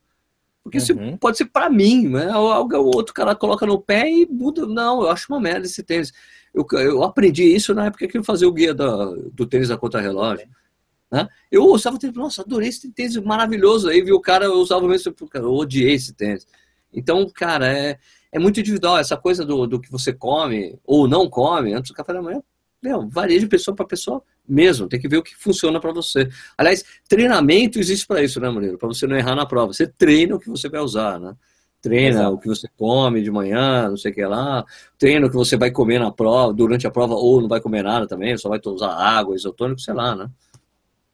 Porque isso uhum. pode ser para mim, né? O, outro cara coloca no pé e muda. Não, eu acho uma merda esse tênis. Eu, eu aprendi isso na época que eu fazia o guia da, do tênis da contra-relógio. Né? Eu usava o tênis, nossa, adorei esse tênis maravilhoso. Aí vi o cara, eu usava o mesmo, eu odiei esse tênis. Então, cara, é, é muito individual. Essa coisa do, do que você come ou não come antes do café da manhã, meu, varia de pessoa para pessoa mesmo. Tem que ver o que funciona para você. Aliás, treinamento existe para isso, né, Murilo? Para você não errar na prova. Você treina o que você vai usar, né? Treina Exato. o que você come de manhã, não sei o que lá. Treina o que você vai comer na prova, durante a prova, ou não vai comer nada também, só vai usar água, isotônico, sei lá, né?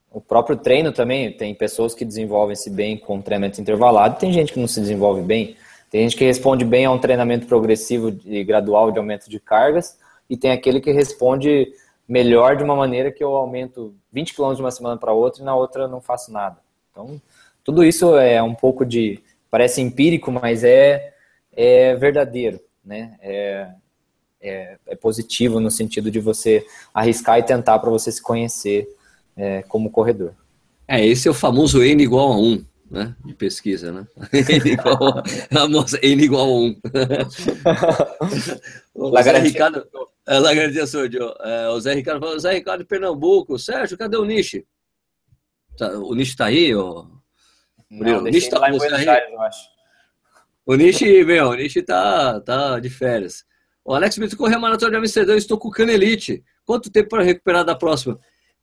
O próprio treino também, tem pessoas que desenvolvem-se bem com treinamento intervalado, tem gente que não se desenvolve bem. Tem gente que responde bem a um treinamento progressivo e gradual de aumento de cargas, e tem aquele que responde melhor de uma maneira que eu aumento 20 km de uma semana para outra e na outra não faço nada. Então, tudo isso é um pouco de, parece empírico, mas é, é verdadeiro, né? É, é, é positivo no sentido de você arriscar e tentar para você se conhecer é, como corredor. É, esse é o famoso N igual a 1, né? De pesquisa, né? [laughs] N igual a, a moça, N igual a [laughs] 1. o Zé Ricardo, é, Lagardia Sordio, é, o Zé Ricardo falou, Zé Ricardo de Pernambuco, Sérgio, cadê o Nishi? Tá, o Nishi tá aí? Ou... Não, o Nishi tá lá em Buenos Aires, eu acho. O Nishi, meu, o Nishi tá, tá de férias. O Alex Brito correu a maratona de Amsterdã, estou com o canelite. Quanto tempo para recuperar da próxima?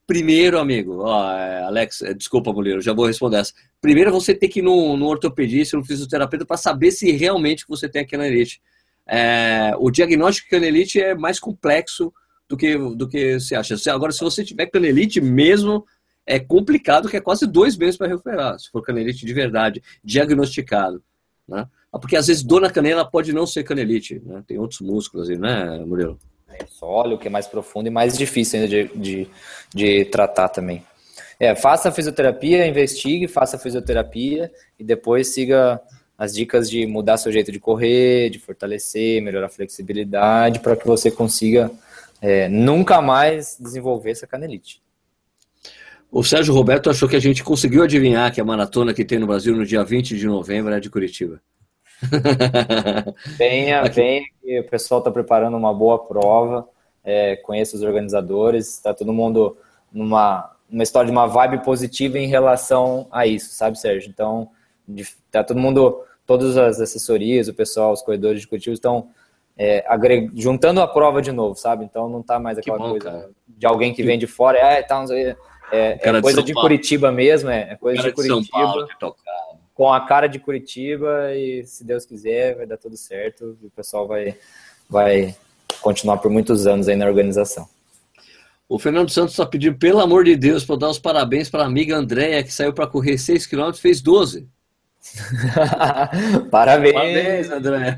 Primeiro, amigo, ó, é, Alex, é, desculpa, mulher, já vou responder essa. Primeiro, você tem que ir no, no ortopedista, no fisioterapeuta, para saber se realmente você tem a canelite. É, o diagnóstico de canelite é mais complexo do que, do que você acha. Agora, se você tiver canelite mesmo, é complicado, que é quase dois meses para recuperar, se for canelite de verdade, diagnosticado. Né? Porque às vezes dor na canela pode não ser canelite, né? Tem outros músculos aí, né, Murilo? É sólio, que é mais profundo e mais difícil ainda de, de, de tratar também. É, faça fisioterapia, investigue, faça fisioterapia e depois siga as dicas de mudar seu jeito de correr, de fortalecer, melhorar a flexibilidade, para que você consiga é, nunca mais desenvolver essa canelite. O Sérgio Roberto achou que a gente conseguiu adivinhar que a maratona que tem no Brasil no dia 20 de novembro é de Curitiba. [laughs] venha, Aqui. venha, que o pessoal está preparando uma boa prova. É, conheço os organizadores, está todo mundo numa, história de uma vibe positiva em relação a isso, sabe, Sérgio? Então, está todo mundo, todas as assessorias, o pessoal, os corredores de Curitiba estão é, juntando a prova de novo, sabe? Então não está mais aquela bom, coisa cara. de alguém que, que vem de fora, é, tá, é, é coisa de, de Curitiba mesmo, é, é coisa de Curitiba. De Paulo, com a cara de Curitiba e se Deus quiser vai dar tudo certo e o pessoal vai, vai continuar por muitos anos aí na organização. O Fernando Santos está pedindo, pelo amor de Deus, para dar os parabéns para a amiga Andréia, que saiu para correr 6 km e fez 12. [laughs] parabéns! Parabéns, Andréia!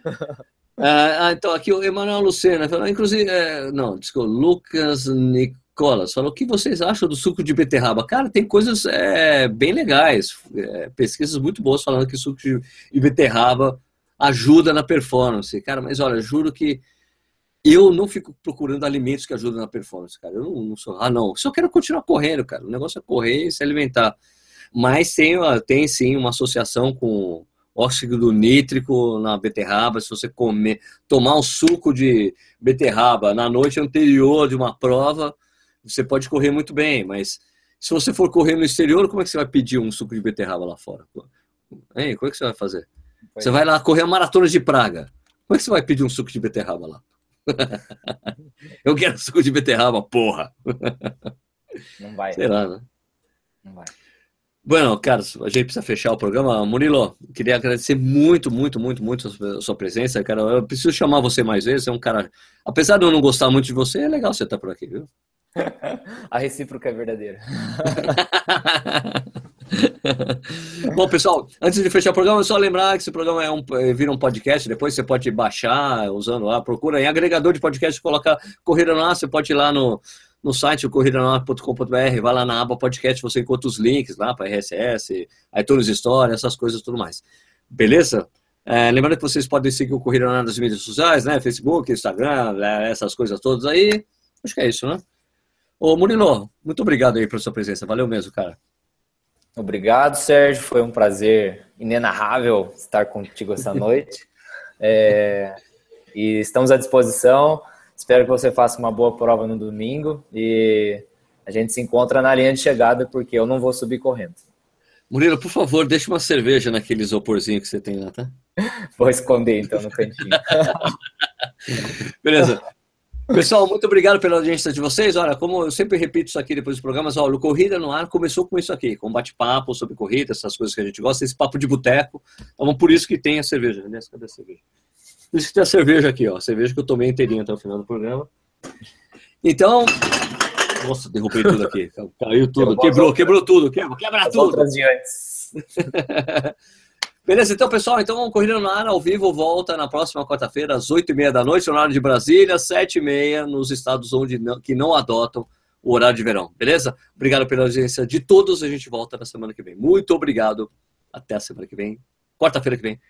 [laughs] ah, então, aqui o Emanuel Lucena, inclusive, é, não, desculpa, Lucas Nic Colas falou: o que vocês acham do suco de beterraba? Cara, tem coisas é, bem legais, é, pesquisas muito boas falando que suco de, de beterraba ajuda na performance. Cara, mas olha, juro que eu não fico procurando alimentos que ajudam na performance, cara. Eu não, não sou. Ah, não. Só quero continuar correndo, cara. O negócio é correr e se alimentar. Mas tem, tem sim uma associação com óxido nítrico na beterraba. Se você comer, tomar um suco de beterraba na noite anterior de uma prova, você pode correr muito bem, mas se você for correr no exterior, como é que você vai pedir um suco de beterraba lá fora? Hein? Como é que você vai fazer? Você vai lá correr a maratona de Praga. Como é que você vai pedir um suco de beterraba lá? [laughs] Eu quero suco de beterraba, porra! Não vai. Sei lá, né? Não vai. Bueno, Carlos, a gente precisa fechar o programa. Murilo, queria agradecer muito, muito, muito, muito a sua presença, cara. Eu preciso chamar você mais vezes. É um cara. Apesar de eu não gostar muito de você, é legal você estar por aqui, viu? A recíproca é verdadeira. [laughs] Bom, pessoal, antes de fechar o programa, é só lembrar que esse programa é um, é, vira um podcast, depois você pode baixar usando lá, procura em agregador de podcast, coloca Corrida Nossa, você pode ir lá no, no site corridanossa.com.br, vai lá na aba podcast, você encontra os links lá para RSS, iTunes Story, essas coisas tudo mais. Beleza? É, lembrando que vocês podem seguir o Corrida Nossa nas mídias sociais, né? Facebook, Instagram, né? essas coisas todas aí. Acho que é isso, né? Ô Murilo, muito obrigado aí pela sua presença. Valeu mesmo, cara. Obrigado, Sérgio. Foi um prazer inenarrável estar contigo essa noite. [laughs] É, e estamos à disposição. Espero que você faça uma boa prova no domingo e a gente se encontra na linha de chegada porque eu não vou subir correndo. Murilo, por favor, deixa uma cerveja naquele isoporzinho que você tem lá, tá? [laughs] Vou esconder então no cantinho. [laughs] Beleza. Pessoal, muito obrigado pela audiência de vocês. Olha, como eu sempre repito isso aqui depois dos programas, olha, o Corrida no Ar começou com isso aqui, com bate-papo sobre corrida, essas coisas que a gente gosta, esse papo de boteco. Então, por isso que tem a cerveja. Aliás, cadê a cerveja? Por isso que tem a cerveja aqui, ó. A cerveja que eu tomei inteirinha até o final do programa. Então, nossa, derrubei tudo aqui. Caiu tudo, quebrou, quebrou tudo, quebra, quebra tudo. De antes. [laughs] Beleza, então, pessoal, então Corrida no Ar ao vivo volta na próxima quarta-feira, às 8h30 da noite, horário de Brasília, 7h30 nos estados onde não, que não adotam o horário de verão, beleza? Obrigado pela audiência de todos. A gente volta na semana que vem. Muito obrigado. Até a semana que vem. Quarta-feira que vem